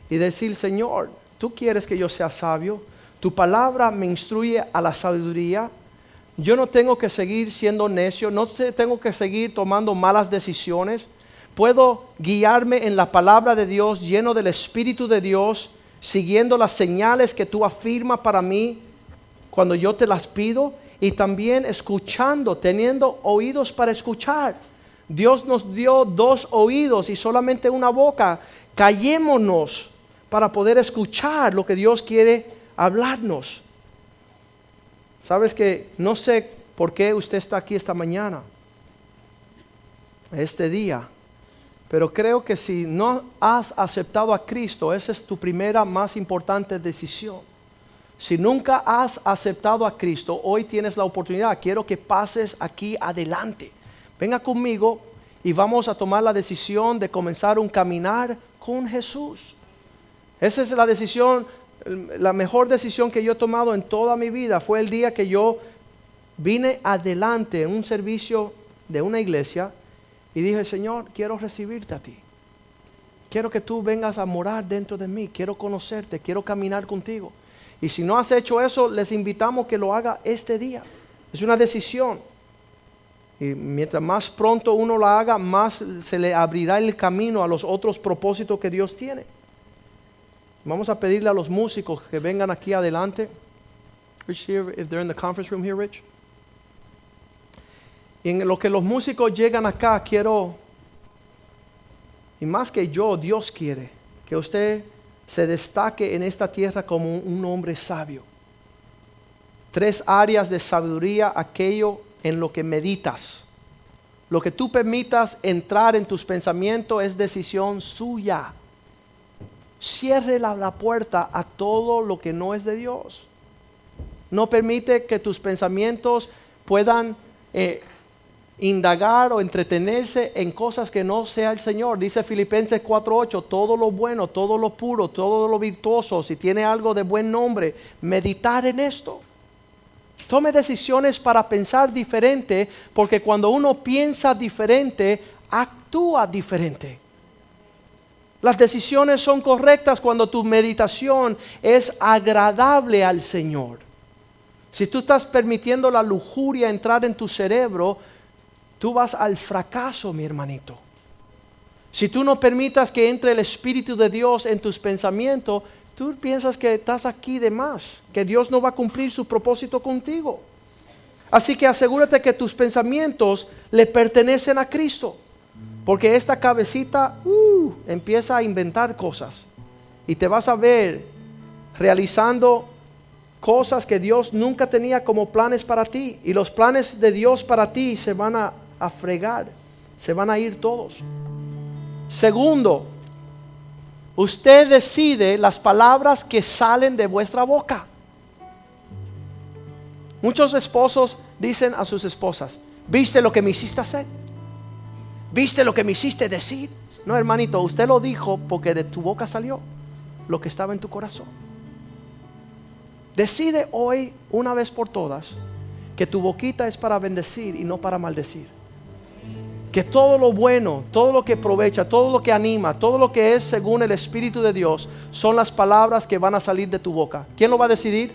y decir, Señor, tú quieres que yo sea sabio tu palabra me instruye a la sabiduría. Yo no tengo que seguir siendo necio, no tengo que seguir tomando malas decisiones. Puedo guiarme en la palabra de Dios, lleno del Espíritu de Dios, siguiendo las señales que tú afirmas para mí cuando yo te las pido y también escuchando, teniendo oídos para escuchar. Dios nos dio dos oídos y solamente una boca. Callémonos para poder escuchar lo que Dios quiere hablarnos. Sabes que no sé por qué usted está aquí esta mañana, este día, pero creo que si no has aceptado a Cristo, esa es tu primera más importante decisión. Si nunca has aceptado a Cristo, hoy tienes la oportunidad. Quiero que pases aquí adelante. Venga conmigo y vamos a tomar la decisión de comenzar un caminar con Jesús. Esa es la decisión la mejor decisión que yo he tomado en toda mi vida fue el día que yo vine adelante en un servicio de una iglesia y dije, Señor, quiero recibirte a ti. Quiero que tú vengas a morar dentro de mí. Quiero conocerte, quiero caminar contigo. Y si no has hecho eso, les invitamos que lo haga este día. Es una decisión. Y mientras más pronto uno lo haga, más se le abrirá el camino a los otros propósitos que Dios tiene. Vamos a pedirle a los músicos que vengan aquí adelante. Rich here, if they're in the conference room here, Rich. En lo que los músicos llegan acá, quiero, y más que yo, Dios quiere que usted se destaque en esta tierra como un hombre sabio. Tres áreas de sabiduría, aquello en lo que meditas. Lo que tú permitas entrar en tus pensamientos es decisión suya. Cierre la, puerta a todo lo que no es de Dios. No permite que tus pensamientos puedan eh, indagar o entretenerse en cosas que no sea el Señor. Dice Filipenses 4:8, todo lo bueno, todo lo puro, todo lo virtuoso, si tiene algo de buen nombre, meditar en esto. Tome decisiones para pensar diferente, porque cuando uno piensa diferente, actúa diferente. Las decisiones son correctas cuando tu meditación es agradable al Señor. Si tú estás permitiendo la lujuria entrar en tu cerebro, tú vas al fracaso, mi hermanito. Si tú no permitas que entre el Espíritu de Dios en tus pensamientos, tú piensas que estás aquí de más, que Dios no va a cumplir su propósito contigo. Así que asegúrate que tus pensamientos le pertenecen a Cristo. Porque esta cabecita uh, empieza a inventar cosas. Y te vas a ver realizando cosas que Dios nunca tenía como planes para ti. Y los planes de Dios para ti se van a, a fregar. Se van a ir todos. Segundo, usted decide las palabras que salen de vuestra boca. Muchos esposos dicen a sus esposas, ¿viste lo que me hiciste hacer? ¿Viste lo que me hiciste decir? No, hermanito, usted lo dijo porque de tu boca salió lo que estaba en tu corazón. Decide hoy, una vez por todas, que tu boquita es para bendecir y no para maldecir. Que todo lo bueno, todo lo que aprovecha, todo lo que anima, todo lo que es según el Espíritu de Dios, son las palabras que van a salir de tu boca. ¿Quién lo va a decidir?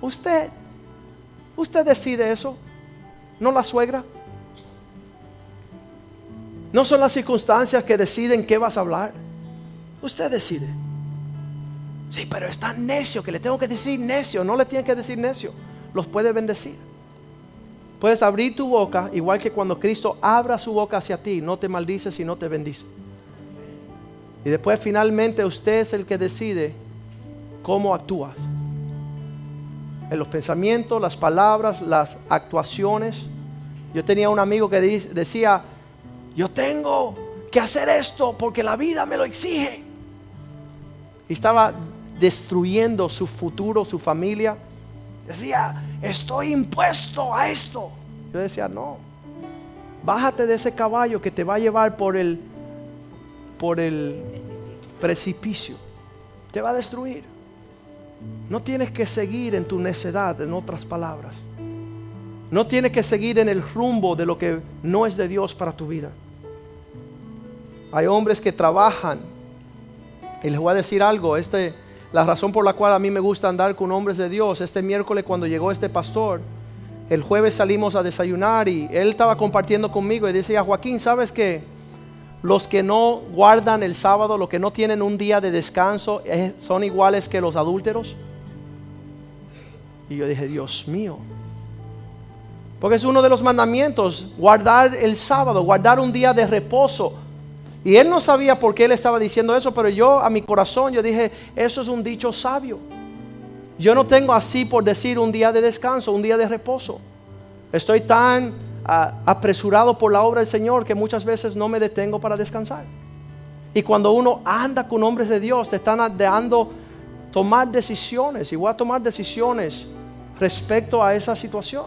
Usted. Usted decide eso, no la suegra. No son las circunstancias que deciden qué vas a hablar. Usted decide. Sí, pero es tan necio que le tengo que decir necio. No le tiene que decir necio. Los puede bendecir. Puedes abrir tu boca, igual que cuando Cristo abra su boca hacia ti, no te maldice, sino te bendice. Y después finalmente usted es el que decide cómo actúas. En los pensamientos, las palabras, las actuaciones. Yo tenía un amigo que decía, yo tengo que hacer esto porque la vida me lo exige. Y estaba destruyendo su futuro, su familia. Decía, estoy impuesto a esto. Yo decía, no, bájate de ese caballo que te va a llevar por el, por el precipicio. Te va a destruir. No tienes que seguir en tu necedad, en otras palabras. No tienes que seguir en el rumbo de lo que no es de Dios para tu vida. Hay hombres que trabajan. Y les voy a decir algo, este, la razón por la cual a mí me gusta andar con hombres de Dios, este miércoles cuando llegó este pastor, el jueves salimos a desayunar y él estaba compartiendo conmigo y decía, Joaquín, ¿sabes que los que no guardan el sábado, los que no tienen un día de descanso, eh, son iguales que los adúlteros? Y yo dije, Dios mío. Porque es uno de los mandamientos, guardar el sábado, guardar un día de reposo. Y él no sabía por qué él estaba diciendo eso, pero yo a mi corazón yo dije, eso es un dicho sabio. Yo no tengo así por decir un día de descanso, un día de reposo. Estoy tan ah, apresurado por la obra del Señor que muchas veces no me detengo para descansar. Y cuando uno anda con hombres de Dios, te están dando tomar decisiones. Y a tomar decisiones respecto a esa situación.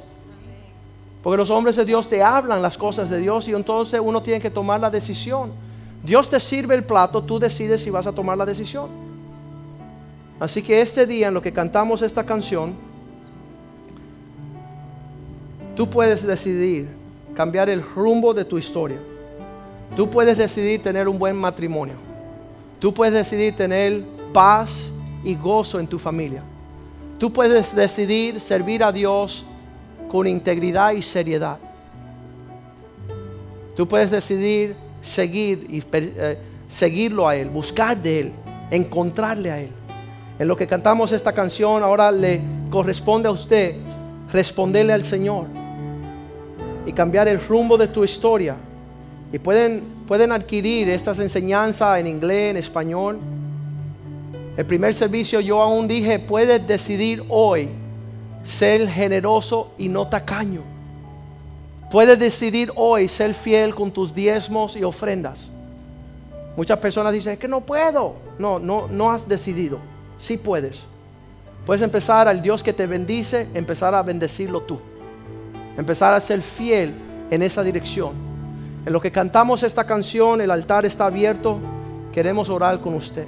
Porque los hombres de Dios te hablan las cosas de Dios y entonces uno tiene que tomar la decisión. Dios te sirve el plato, tú decides si vas a tomar la decisión. Así que este día en lo que cantamos esta canción, tú puedes decidir cambiar el rumbo de tu historia. Tú puedes decidir tener un buen matrimonio. Tú puedes decidir tener paz y gozo en tu familia. Tú puedes decidir servir a Dios con integridad y seriedad. Tú puedes decidir seguir y eh, seguirlo a Él, buscar de Él, encontrarle a Él. En lo que cantamos esta canción, ahora le corresponde a usted responderle al Señor y cambiar el rumbo de tu historia. Y pueden, pueden adquirir estas enseñanzas en inglés, en español. El primer servicio yo aún dije, puedes decidir hoy ser generoso y no tacaño. Puedes decidir hoy ser fiel con tus diezmos y ofrendas. Muchas personas dicen, que no puedo. No, no, no has decidido. Sí puedes. Puedes empezar al Dios que te bendice, empezar a bendecirlo tú. Empezar a ser fiel en esa dirección. En lo que cantamos esta canción, el altar está abierto. Queremos orar con usted.